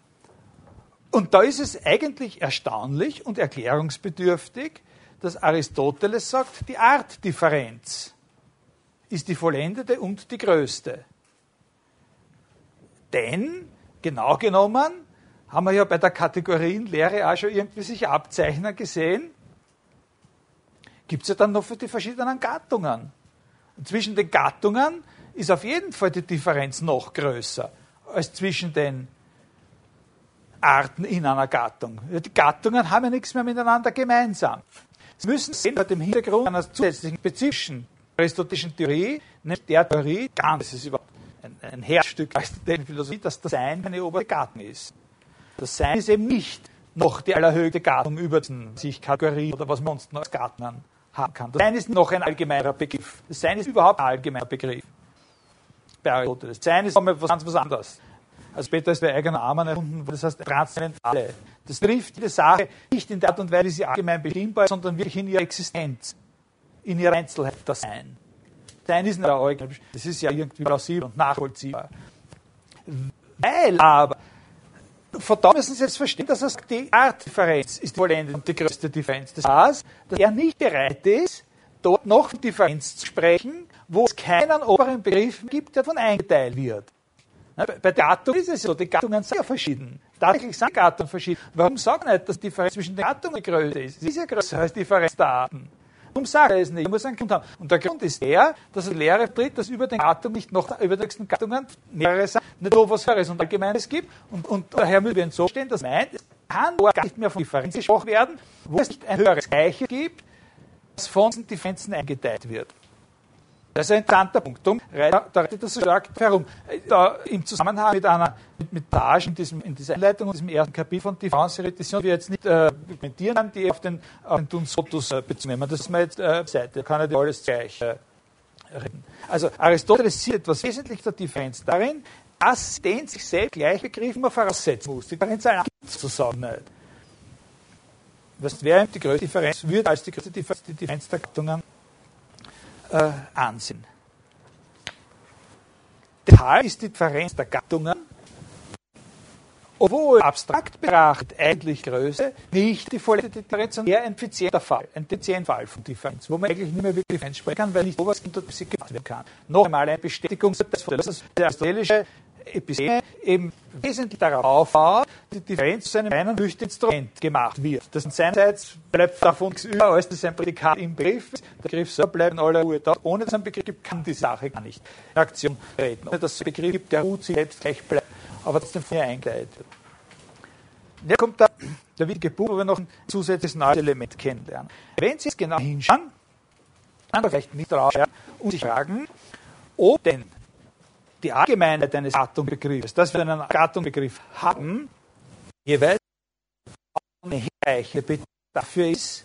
Und da ist es eigentlich erstaunlich und erklärungsbedürftig, dass Aristoteles sagt, die Artdifferenz ist die vollendete und die größte. Denn, genau genommen, haben wir ja bei der Kategorienlehre auch schon irgendwie sich abzeichnen gesehen, gibt es ja dann noch für die verschiedenen Gattungen. Zwischen den Gattungen ist auf jeden Fall die Differenz noch größer als zwischen den Arten in einer Gattung. Die Gattungen haben ja nichts mehr miteinander gemeinsam. Sie müssen sehen, vor dem Hintergrund einer zusätzlichen spezifischen aristotelischen Theorie, nämlich der Theorie, ganz, ist überhaupt ein, ein Herzstück der Philosophie, dass das Sein eine obere Gattung ist. Das Sein ist eben nicht noch die allerhöchste Gattung über sich Kategorie oder was man sonst noch als Gattung haben kann. Das Sein ist noch ein allgemeiner Begriff. Das Sein ist überhaupt ein allgemeiner Begriff. Bei Aristoteles. Sein ist nochmal ganz was anderes. Also Peter ist bei eigener Armen erfunden, das heißt transzendentale. Das trifft jede Sache nicht in der Art und Weise, wie sie allgemein bestimmbar ist, sondern wirklich in ihrer Existenz, in ihrer Einzelheit das Sein. Sein ist nicht das ist ja irgendwie plausibel und nachvollziehbar. Weil aber, von da müssen Sie jetzt verstehen, dass das die Artdifferenz ist die vollendete und die größte Differenz. Das heißt, dass er nicht bereit ist, dort noch Differenz zu sprechen, wo es keinen oberen Begriff gibt, der davon eingeteilt wird. Bei der Gattung ist es so, die Gattungen sind ja verschieden. Tatsächlich sind Gattungen verschieden. Warum sagen nicht, dass die Differenz zwischen den Gattungen größer ist? Sie ist ja größer als die Differenz der Arten. Warum sagt er es nicht? Er muss einen Grund haben. Und der Grund ist der, dass er Lehre tritt, dass über den Gattung nicht noch über die nächsten Gattungen mehrere sind, nicht so was Höheres und Allgemeines gibt. Und, und daher müssen wir so stehen, dass meint, es kann gar nicht mehr von Differenz gesprochen werden, wo es nicht ein höheres Gleiche gibt, das von diesen Differenzen eingeteilt wird. Das ist ein interessanter Punkt. Darum reitet das so stark herum. Da Im Zusammenhang mit einer mit, mit Tage in, diesem, in dieser Einleitung und diesem ersten Kapitel von Difference Repetition, die wir jetzt nicht äh, kommentieren die auf den, auf den Tunsotus äh, Bezug nehmen. Das ist mal jetzt äh, Seite, da kann ich alles gleich äh, reden. Also Aristoteles sieht etwas wesentlich der Differenz darin, dass den sich selbst gleich begriffen man voraussetzen muss. Die Differenz allein zu sagen nicht. Was wäre die größte Differenz, würde als die größte Differenz der Gattungen äh, ansehen. Deshalb ist die Differenz der Gattungen, obwohl abstrakt betrachtet eigentlich Größe, nicht die volle Differenz, sondern eher ein effizienter Fall, ein effizienter Fall von Differenz, wo man eigentlich nicht mehr wirklich Differenz sprechen kann, weil nicht sowas unter sich gemacht werden kann. Noch einmal eine Bestätigung, dass das aristotelische Episteme eben wesentlich darauf aufbaut, die Differenz zu einem reinen Instrument gemacht wird. Das seinerseits bleibt davon nichts über, als dass ein Prädikat im Begriff ist. Der Begriff soll bleiben in aller Ruhe da. Ohne dass einen Begriff gibt, kann die Sache gar nicht in Aktion treten. Ohne dass es einen Begriff gibt, der ruht sich selbst gleich bleibt, aber trotzdem vorher eingeleitet wird. Jetzt kommt der, der wichtige Punkt, wo wir noch ein zusätzliches neues Element kennenlernen. Wenn Sie es genau hinschauen, dann vielleicht nicht drauf und sich fragen, ob denn die Allgemeinheit eines Gattungbegriffs, dass wir einen Gattungbegriff haben, jeweils eine hinreichende dafür ist,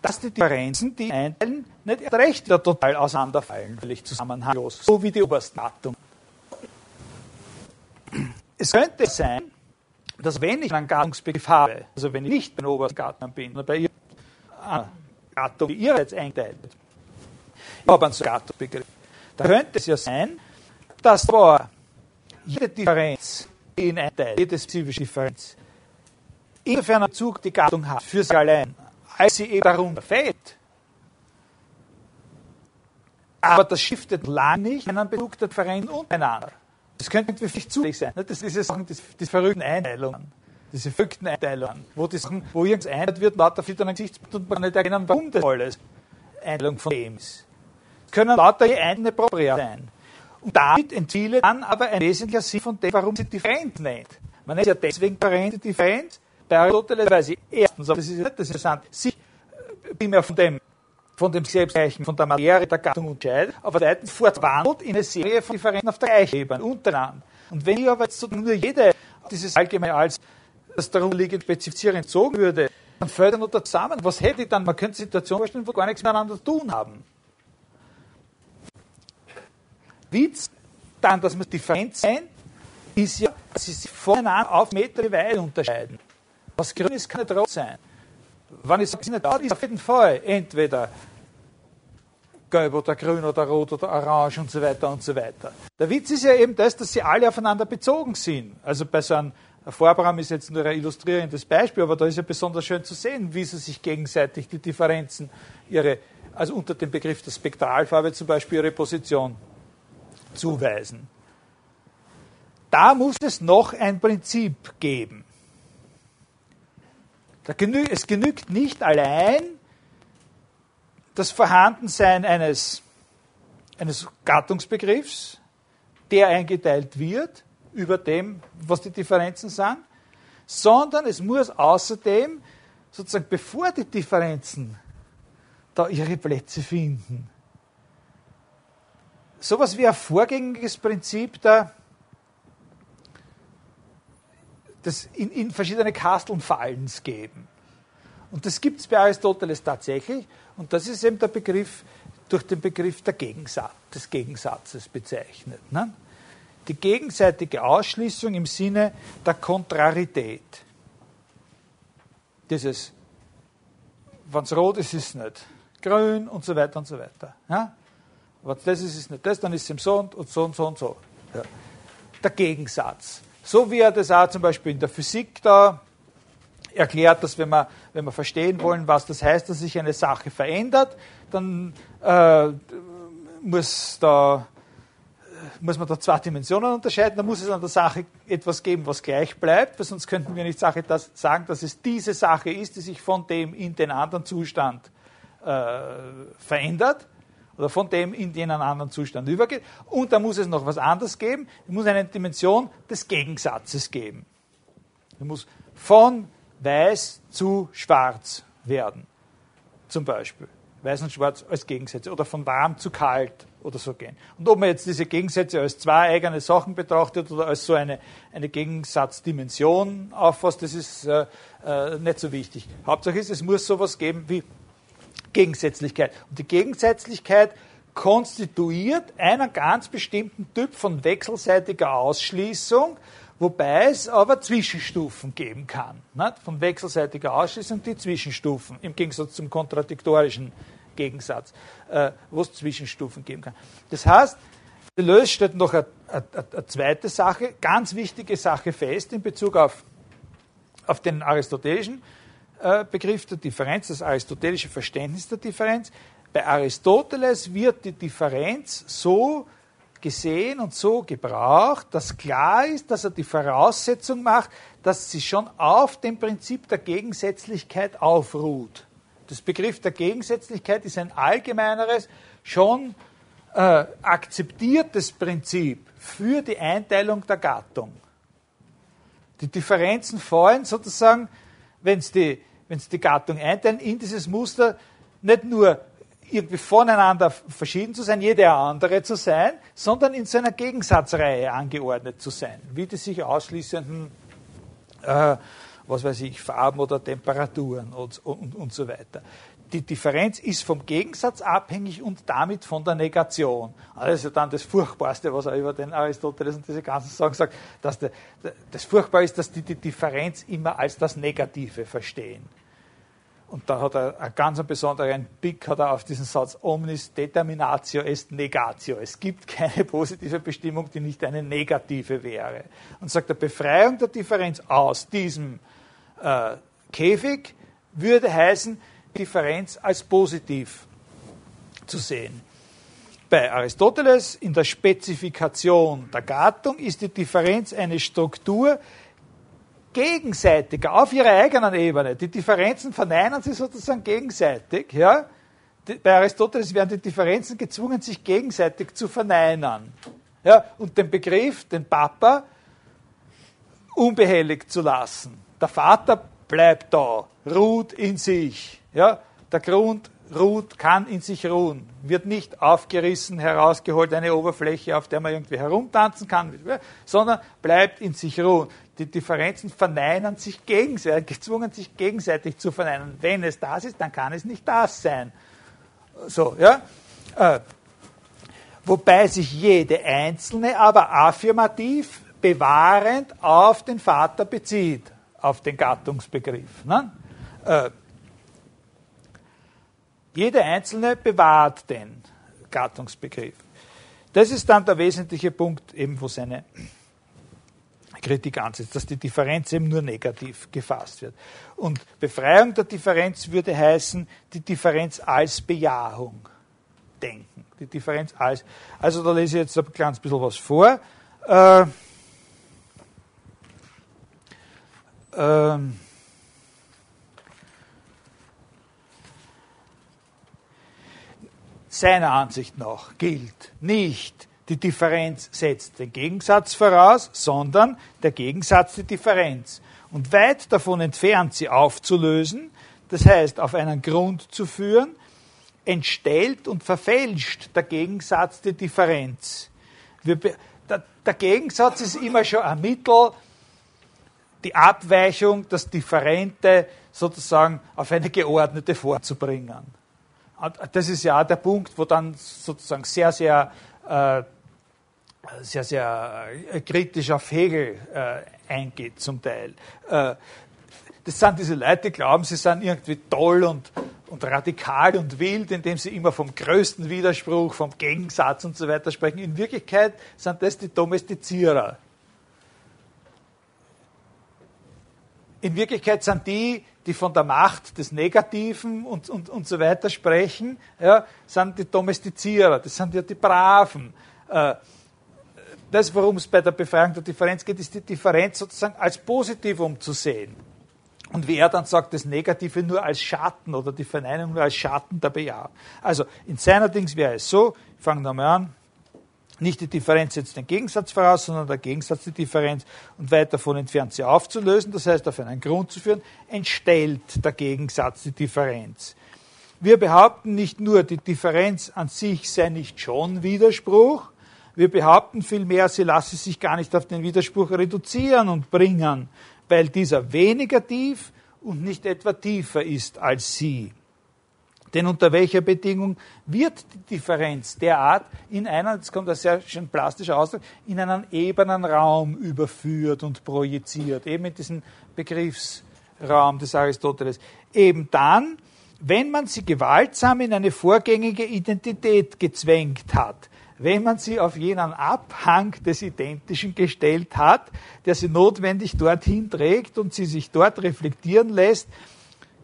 dass die Differenzen, die einteilen, nicht recht wieder total auseinanderfallen, völlig zusammenhanglos, so wie die obersten Gattungen. Es könnte sein, dass wenn ich einen Gattungsbegriff habe, also wenn ich nicht bei den obersten Gattungen bin, sondern bei ihr, Gattung, die ihr jetzt einteilt, ich habe einen Gattungsbegriff, da könnte es ja sein, dass zwar jede Differenz in ein Teil, jede spezifische Differenz, insofern einen Zug die Gattung hat für sich allein, als sie eben darunter fällt. Aber das shiftet lang nicht einen Bezug der Differenz untereinander. Das könnte wirklich zufällig sein. Das sind diese Sachen, diese verrückten Einteilungen, diese verrückten Einteilungen, wo, die Sachen, wo irgendwas eingeteilt wird, lauter für einen Gesichtspunkt und man nicht erkennen, warum das alles Einteilung von dem ist. Es können lauter je einzelne Propria sein. Und damit entziele dann aber ein wesentlicher Sinn von dem, warum sie Differenz nennt. Man nennt ja deswegen Differenz bei Aristoteles, erstens, das ist nicht das interessant, sich primär von dem von dem Selbstgleichen, von der Materie der Gattung unterscheidet, aber zweitens fortwandelt in eine Serie von Differenzen auf der gleichen untereinander. Und wenn ich aber jetzt nur jede dieses allgemein als das darunter liegende Spezifizieren entzogen würde, dann fällt er nur zusammen. Was hätte ich dann? Man könnte Situationen vorstellen, wo gar nichts miteinander zu tun haben. Witz dann, dass man Differenz sein, ist ja, dass sie sich voneinander auf Meter Weile unterscheiden. Was grün ist, kann nicht rot sein. Wenn ich sage, es nicht rot, ist auf jeden Fall entweder gelb oder grün oder rot oder orange und so weiter und so weiter. Der Witz ist ja eben das, dass sie alle aufeinander bezogen sind. Also bei so einem Vorprogramm ist jetzt nur ein illustrierendes Beispiel, aber da ist ja besonders schön zu sehen, wie sie sich gegenseitig die Differenzen, ihre, also unter dem Begriff der Spektralfarbe zum Beispiel ihre Position zuweisen. Da muss es noch ein Prinzip geben. Es genügt nicht allein das Vorhandensein eines, eines Gattungsbegriffs, der eingeteilt wird über dem, was die Differenzen sind, sondern es muss außerdem, sozusagen bevor die Differenzen da ihre Plätze finden, sowas wie ein vorgängiges Prinzip der, das in, in verschiedene Kasteln Fallens geben. Und das gibt es bei Aristoteles tatsächlich. Und das ist eben der Begriff, durch den Begriff Gegensatz, des Gegensatzes bezeichnet. Ne? Die gegenseitige Ausschließung im Sinne der Kontrarität. Dieses, wenn es rot ist, ist es nicht grün und so weiter und so weiter. Ja? Wenn es das ist, ist es nicht das, dann ist es eben so und, und so und so und so. Ja. Der Gegensatz. So wie er das auch zum Beispiel in der Physik da erklärt, dass wenn wir, wenn wir verstehen wollen, was das heißt, dass sich eine Sache verändert, dann äh, muss, da, muss man da zwei Dimensionen unterscheiden. Da muss es an der Sache etwas geben, was gleich bleibt, weil sonst könnten wir nicht Sache das sagen, dass es diese Sache ist, die sich von dem in den anderen Zustand äh, verändert oder von dem in den anderen Zustand übergeht. Und da muss es noch was anderes geben. Es muss eine Dimension des Gegensatzes geben. Es muss von weiß zu schwarz werden. Zum Beispiel. Weiß und schwarz als Gegensätze. Oder von warm zu kalt oder so gehen. Und ob man jetzt diese Gegensätze als zwei eigene Sachen betrachtet oder als so eine, eine Gegensatzdimension auffasst, das ist äh, äh, nicht so wichtig. Hauptsache ist, es muss sowas geben wie Gegensätzlichkeit. Und die Gegensätzlichkeit konstituiert einen ganz bestimmten Typ von wechselseitiger Ausschließung, wobei es aber Zwischenstufen geben kann. Nicht? Von wechselseitiger Ausschließung die Zwischenstufen, im Gegensatz zum kontradiktorischen Gegensatz, äh, wo es Zwischenstufen geben kann. Das heißt, Deleuze stellt noch eine, eine, eine, zweite Sache, ganz wichtige Sache fest in Bezug auf, auf den aristotelischen Begriff der Differenz, das aristotelische Verständnis der Differenz. Bei Aristoteles wird die Differenz so gesehen und so gebraucht, dass klar ist, dass er die Voraussetzung macht, dass sie schon auf dem Prinzip der Gegensätzlichkeit aufruht. Das Begriff der Gegensätzlichkeit ist ein allgemeineres, schon äh, akzeptiertes Prinzip für die Einteilung der Gattung. Die Differenzen fallen sozusagen, wenn es die, die Gattung einteilen, in dieses Muster nicht nur irgendwie voneinander verschieden zu sein, jede andere zu sein, sondern in seiner Gegensatzreihe angeordnet zu sein, wie die sich ausschließenden, äh, was weiß ich, Farben oder Temperaturen und, und, und so weiter. Die Differenz ist vom Gegensatz abhängig und damit von der Negation. Also dann das Furchtbarste, was er über den Aristoteles und diese ganzen Sachen sagt, dass der, das Furchtbar ist, dass die die Differenz immer als das Negative verstehen. Und da hat er einen ganz besonderen Blick hat er auf diesen Satz omnis determinatio est negatio. Es gibt keine positive Bestimmung, die nicht eine negative wäre. Und sagt, der Befreiung der Differenz aus diesem äh, Käfig würde heißen, Differenz als positiv zu sehen. Bei Aristoteles in der Spezifikation der Gattung ist die Differenz eine Struktur, gegenseitiger, auf ihrer eigenen Ebene. Die Differenzen verneinen sie sozusagen gegenseitig. Ja? Bei Aristoteles werden die Differenzen gezwungen, sich gegenseitig zu verneinen. Ja? Und den Begriff, den Papa, unbehelligt zu lassen. Der Vater bleibt da, ruht in sich. Ja? Der Grund ruht, kann in sich ruhen, wird nicht aufgerissen, herausgeholt, eine Oberfläche, auf der man irgendwie herumtanzen kann, sondern bleibt in sich ruhen. Die Differenzen verneinen sich gegenseitig, gezwungen sich gegenseitig zu verneinen. Wenn es das ist, dann kann es nicht das sein. So, ja. Äh, wobei sich jede einzelne aber affirmativ bewahrend auf den Vater bezieht, auf den Gattungsbegriff. Ne? Äh, jede einzelne bewahrt den Gattungsbegriff. Das ist dann der wesentliche Punkt, eben wo seine Kritik ansetzt, dass die Differenz eben nur negativ gefasst wird. Und Befreiung der Differenz würde heißen, die Differenz als Bejahung denken. Die Differenz als. Also da lese ich jetzt ein kleines bisschen was vor. Äh, ähm, seiner Ansicht nach gilt nicht, die Differenz setzt den Gegensatz voraus, sondern der Gegensatz die Differenz. Und weit davon entfernt, sie aufzulösen, das heißt auf einen Grund zu führen, entstellt und verfälscht der Gegensatz die Differenz. Wir, der, der Gegensatz ist immer schon ein Mittel, die Abweichung, das Differente sozusagen auf eine geordnete vorzubringen. Das ist ja auch der Punkt, wo dann sozusagen sehr, sehr, äh, sehr, sehr äh, kritisch auf Hegel äh, eingeht zum Teil. Äh, das sind diese Leute, die glauben, sie sind irgendwie toll und, und radikal und wild, indem sie immer vom größten Widerspruch, vom Gegensatz und so weiter sprechen. In Wirklichkeit sind das die Domestizierer. In Wirklichkeit sind die, die von der Macht des Negativen und, und, und so weiter sprechen, ja, sind die Domestizierer, das sind ja die Braven. Äh, das, worum es bei der Befreiung der Differenz geht, ist die Differenz sozusagen als Positivum zu sehen. Und wie er dann sagt, das Negative nur als Schatten oder die Verneinung nur als Schatten der Bejahung. Also in seiner Dings wäre es so, ich fange nochmal an, nicht die Differenz setzt den Gegensatz voraus, sondern der Gegensatz die Differenz und weit davon entfernt sie aufzulösen, das heißt auf einen Grund zu führen, entstellt der Gegensatz die Differenz. Wir behaupten nicht nur, die Differenz an sich sei nicht schon Widerspruch, wir behaupten vielmehr, sie lasse sich gar nicht auf den Widerspruch reduzieren und bringen, weil dieser weniger tief und nicht etwa tiefer ist als sie. Denn unter welcher Bedingung wird die Differenz derart in einen, jetzt kommt ein sehr schön plastischer Ausdruck, in einen ebenen Raum überführt und projiziert, eben in diesen Begriffsraum des Aristoteles. Eben dann, wenn man sie gewaltsam in eine vorgängige Identität gezwängt hat, wenn man sie auf jenen Abhang des Identischen gestellt hat, der sie notwendig dorthin trägt und sie sich dort reflektieren lässt,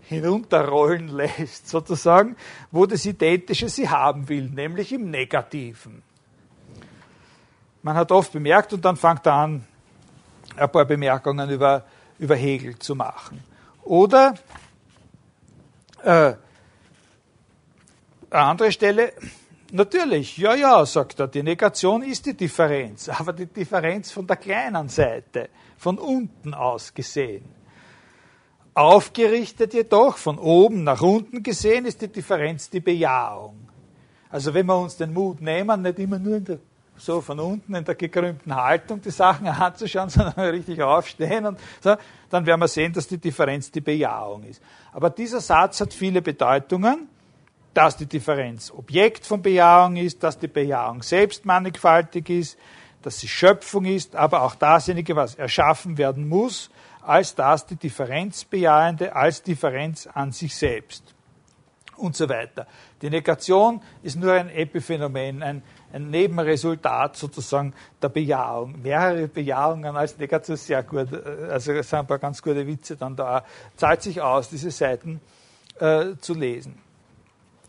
hinunterrollen lässt, sozusagen, wo das Identische sie haben will, nämlich im Negativen. Man hat oft bemerkt und dann fängt er an, ein paar Bemerkungen über, über Hegel zu machen. Oder äh, eine andere Stelle, Natürlich, ja, ja, sagt er, die Negation ist die Differenz, aber die Differenz von der kleinen Seite, von unten aus gesehen. Aufgerichtet jedoch, von oben nach unten gesehen, ist die Differenz die Bejahung. Also wenn wir uns den Mut nehmen, nicht immer nur der, so von unten in der gekrümmten Haltung die Sachen anzuschauen, sondern richtig aufstehen und so, dann werden wir sehen, dass die Differenz die Bejahung ist. Aber dieser Satz hat viele Bedeutungen dass die Differenz Objekt von Bejahung ist, dass die Bejahung selbst mannigfaltig ist, dass sie Schöpfung ist, aber auch dasjenige, was erschaffen werden muss, als das die Differenzbejahende als Differenz an sich selbst und so weiter. Die Negation ist nur ein Epiphänomen, ein, ein Nebenresultat sozusagen der Bejahung. Mehrere Bejahungen als Negation sehr gut, also es sind ein paar ganz gute Witze dann da. Zahlt sich aus, diese Seiten äh, zu lesen.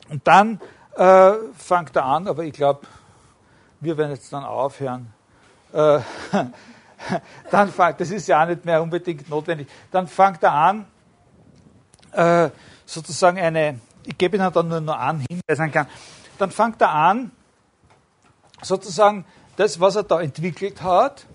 Und dann äh, fängt er an, aber ich glaube, wir werden jetzt dann aufhören. Äh, dann fängt, das ist ja auch nicht mehr unbedingt notwendig. Dann fängt er an, äh, sozusagen eine, ich gebe Ihnen dann nur noch einen Hinweis kann. Dann fängt er an, sozusagen das, was er da entwickelt hat,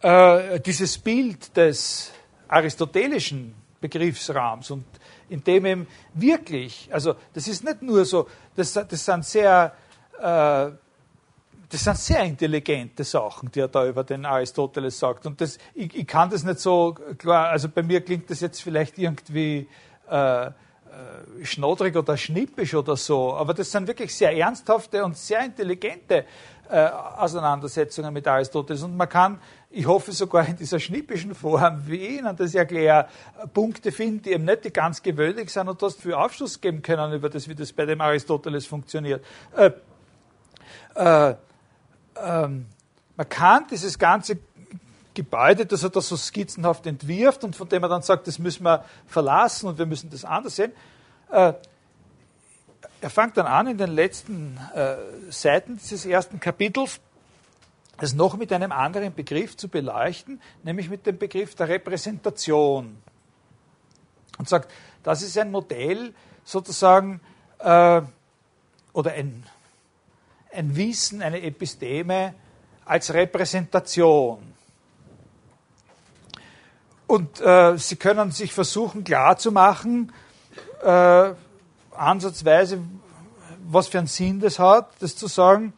äh, dieses Bild des aristotelischen Begriffsrahmens und in dem eben wirklich, also das ist nicht nur so, das, das sind sehr, äh, das sind sehr intelligente Sachen, die er da über den Aristoteles sagt. Und das, ich, ich kann das nicht so klar, also bei mir klingt das jetzt vielleicht irgendwie äh, äh, schnoddrig oder schnippisch oder so, aber das sind wirklich sehr ernsthafte und sehr intelligente äh, Auseinandersetzungen mit Aristoteles. Und man kann, ich hoffe sogar in dieser schnippischen Form, wie ich Ihnen das erkläre, Punkte finden, die eben nicht die ganz gewöhnlich sind und das für Aufschluss geben können über das, wie das bei dem Aristoteles funktioniert. Äh, äh, ähm, man kann dieses ganze Gebäude, das er da so skizzenhaft entwirft und von dem er dann sagt, das müssen wir verlassen und wir müssen das anders sehen, äh, er fängt dann an, in den letzten äh, Seiten dieses ersten Kapitels, es noch mit einem anderen Begriff zu beleuchten, nämlich mit dem Begriff der Repräsentation. Und sagt, das ist ein Modell sozusagen äh, oder ein, ein Wissen, eine Episteme als Repräsentation. Und äh, Sie können sich versuchen klarzumachen, äh, ansatzweise, was für einen Sinn das hat, das zu sagen.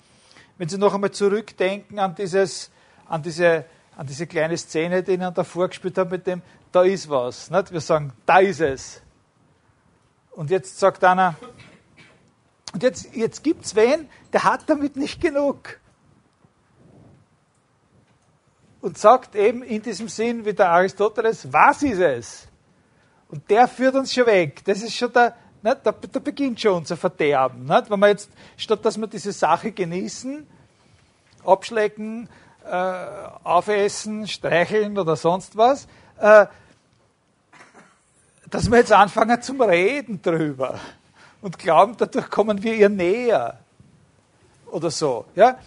Wenn Sie noch einmal zurückdenken an, dieses, an, diese, an diese kleine Szene, die ich Ihnen da vorgespielt habe mit dem, da ist was. Nicht? Wir sagen, da ist es. Und jetzt sagt einer, und jetzt, jetzt gibt es wen, der hat damit nicht genug. Und sagt eben in diesem Sinn wie der Aristoteles, was ist es? Und der führt uns schon weg. Das ist schon der, nicht, da, da beginnt schon unser Verderben. Nicht? Wenn wir jetzt, statt dass wir diese Sache genießen, abschlecken, äh, aufessen, streicheln oder sonst was, äh, dass wir jetzt anfangen zum Reden drüber und glauben, dadurch kommen wir ihr näher oder so. Ja?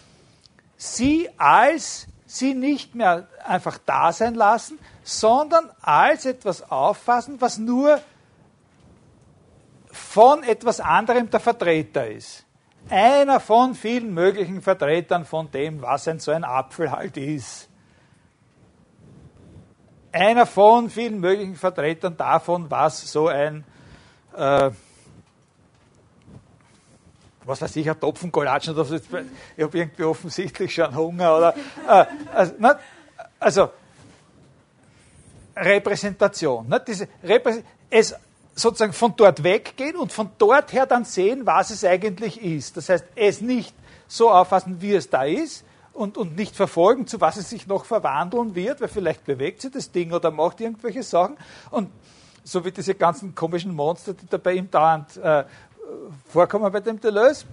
Sie als sie nicht mehr einfach da sein lassen, sondern als etwas auffassen, was nur von etwas anderem der Vertreter ist. Einer von vielen möglichen Vertretern von dem, was ein so ein Apfel halt ist. Einer von vielen möglichen Vertretern davon, was so ein, äh, was weiß ich, ein Topfengolatsch oder so. Ich habe irgendwie offensichtlich schon Hunger oder, äh, also, na, also, Repräsentation. Ne? Diese Reprä es sozusagen von dort weggehen und von dort her dann sehen, was es eigentlich ist. Das heißt, es nicht so auffassen, wie es da ist und, und nicht verfolgen, zu was es sich noch verwandeln wird, weil vielleicht bewegt sich das Ding oder macht irgendwelche Sachen. Und so wie diese ganzen komischen Monster, die da bei ihm dauernd äh, vorkommen bei dem Deleuze,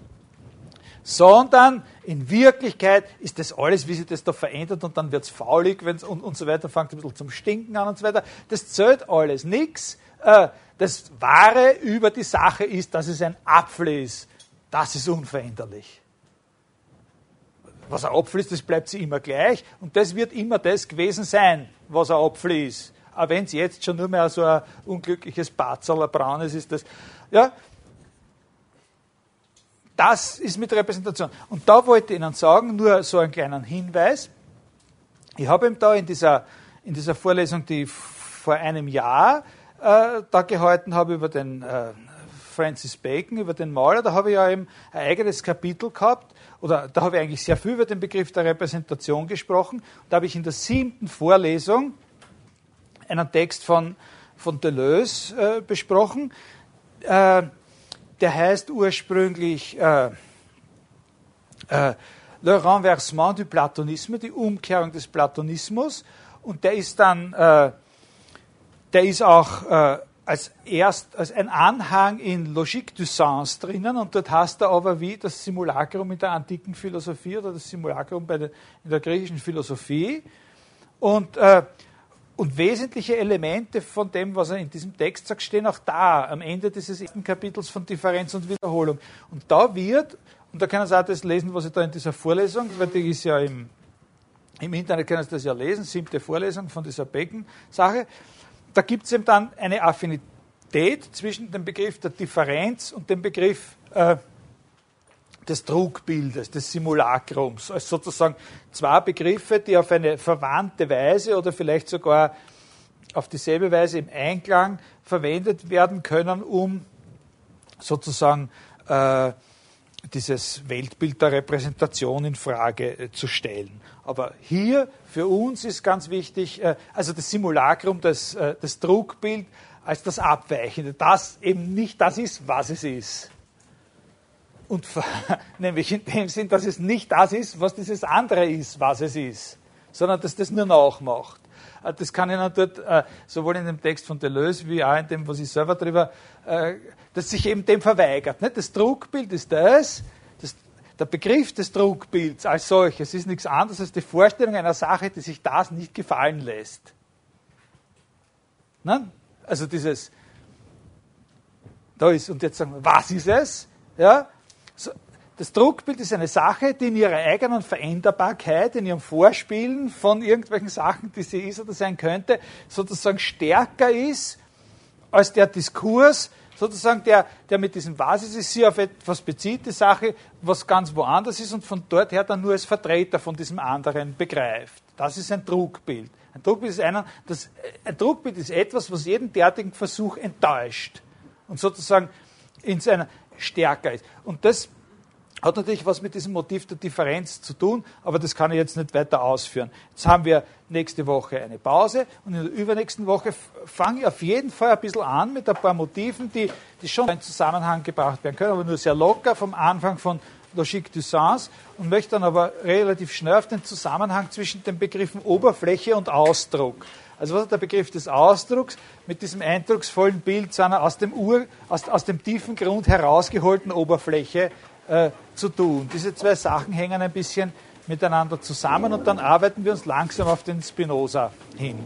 sondern in Wirklichkeit ist das alles, wie sich das da verändert und dann wird es faulig wenn's, und, und so weiter, fängt ein bisschen zum Stinken an und so weiter. Das zählt alles nichts. Äh, das Wahre über die Sache ist, dass es ein Apfel ist. Das ist unveränderlich. Was ein Apfel ist, das bleibt sie immer gleich und das wird immer das gewesen sein, was ein Apfel ist. Auch wenn es jetzt schon nur mehr so ein unglückliches Batzel, ein braunes ist das. Ja, das ist mit Repräsentation. Und da wollte ich Ihnen sagen, nur so einen kleinen Hinweis. Ich habe ihm da in dieser, in dieser Vorlesung, die ich vor einem Jahr äh, da gehalten habe über den äh, Francis Bacon, über den Maler, da habe ich ja eben ein eigenes Kapitel gehabt, oder da habe ich eigentlich sehr viel über den Begriff der Repräsentation gesprochen. Da habe ich in der siebten Vorlesung einen Text von, von Deleuze äh, besprochen. Äh, der heißt ursprünglich äh, äh, Le Renversement du Platonisme, die Umkehrung des Platonismus. Und der ist dann, äh, der ist auch äh, als erst als ein Anhang in Logique du Sens drinnen und dort heißt er aber wie das Simulacrum in der antiken Philosophie oder das Simulacrum bei der, in der griechischen Philosophie. Und äh, und wesentliche Elemente von dem, was er in diesem Text sagt, stehen auch da, am Ende dieses ersten Kapitels von Differenz und Wiederholung. Und da wird, und da können Sie auch das lesen, was ich da in dieser Vorlesung, weil die ist ja im, im Internet, können Sie das ja lesen, siebte Vorlesung von dieser Becken-Sache, da gibt es eben dann eine Affinität zwischen dem Begriff der Differenz und dem Begriff äh, des Trugbildes, des Simulakrums, als sozusagen zwei Begriffe, die auf eine verwandte Weise oder vielleicht sogar auf dieselbe Weise im Einklang verwendet werden können, um sozusagen äh, dieses Weltbild der Repräsentation in Frage äh, zu stellen. Aber hier für uns ist ganz wichtig, äh, also das Simulacrum, das, äh, das Trugbild als das Abweichende, das eben nicht das ist, was es ist und nämlich in dem Sinn, dass es nicht das ist, was dieses andere ist, was es ist, sondern dass das nur nachmacht. Äh, das kann ich dort, äh, sowohl in dem Text von Deleuze wie auch in dem, was ich selber drüber, äh, dass sich eben dem verweigert. Das Druckbild ist das, das, der Begriff des Druckbilds als solches ist nichts anderes als die Vorstellung einer Sache, die sich das nicht gefallen lässt. Also dieses, da ist, und jetzt sagen wir, was ist es? Ja, das Druckbild ist eine Sache, die in ihrer eigenen Veränderbarkeit, in ihrem Vorspielen von irgendwelchen Sachen, die sie ist oder sein könnte, sozusagen stärker ist als der Diskurs, sozusagen der, der mit diesem Basis ist, sie auf etwas bezieht, die Sache, was ganz woanders ist und von dort her dann nur als Vertreter von diesem anderen begreift. Das ist ein Druckbild. Ein Druckbild ist, einer, das, ein Druckbild ist etwas, was jeden derartigen Versuch enttäuscht und sozusagen in seiner stärker ist. Und das hat natürlich was mit diesem Motiv der Differenz zu tun, aber das kann ich jetzt nicht weiter ausführen. Jetzt haben wir nächste Woche eine Pause und in der übernächsten Woche fange ich auf jeden Fall ein bisschen an mit ein paar Motiven, die, die schon in Zusammenhang gebracht werden können, aber nur sehr locker vom Anfang von Logique du Sens und möchte dann aber relativ schnell auf den Zusammenhang zwischen den Begriffen Oberfläche und Ausdruck. Also was hat der Begriff des Ausdrucks mit diesem eindrucksvollen Bild seiner aus dem, Ur, aus, aus dem tiefen Grund herausgeholten Oberfläche äh, zu tun? Diese zwei Sachen hängen ein bisschen miteinander zusammen und dann arbeiten wir uns langsam auf den Spinoza hin.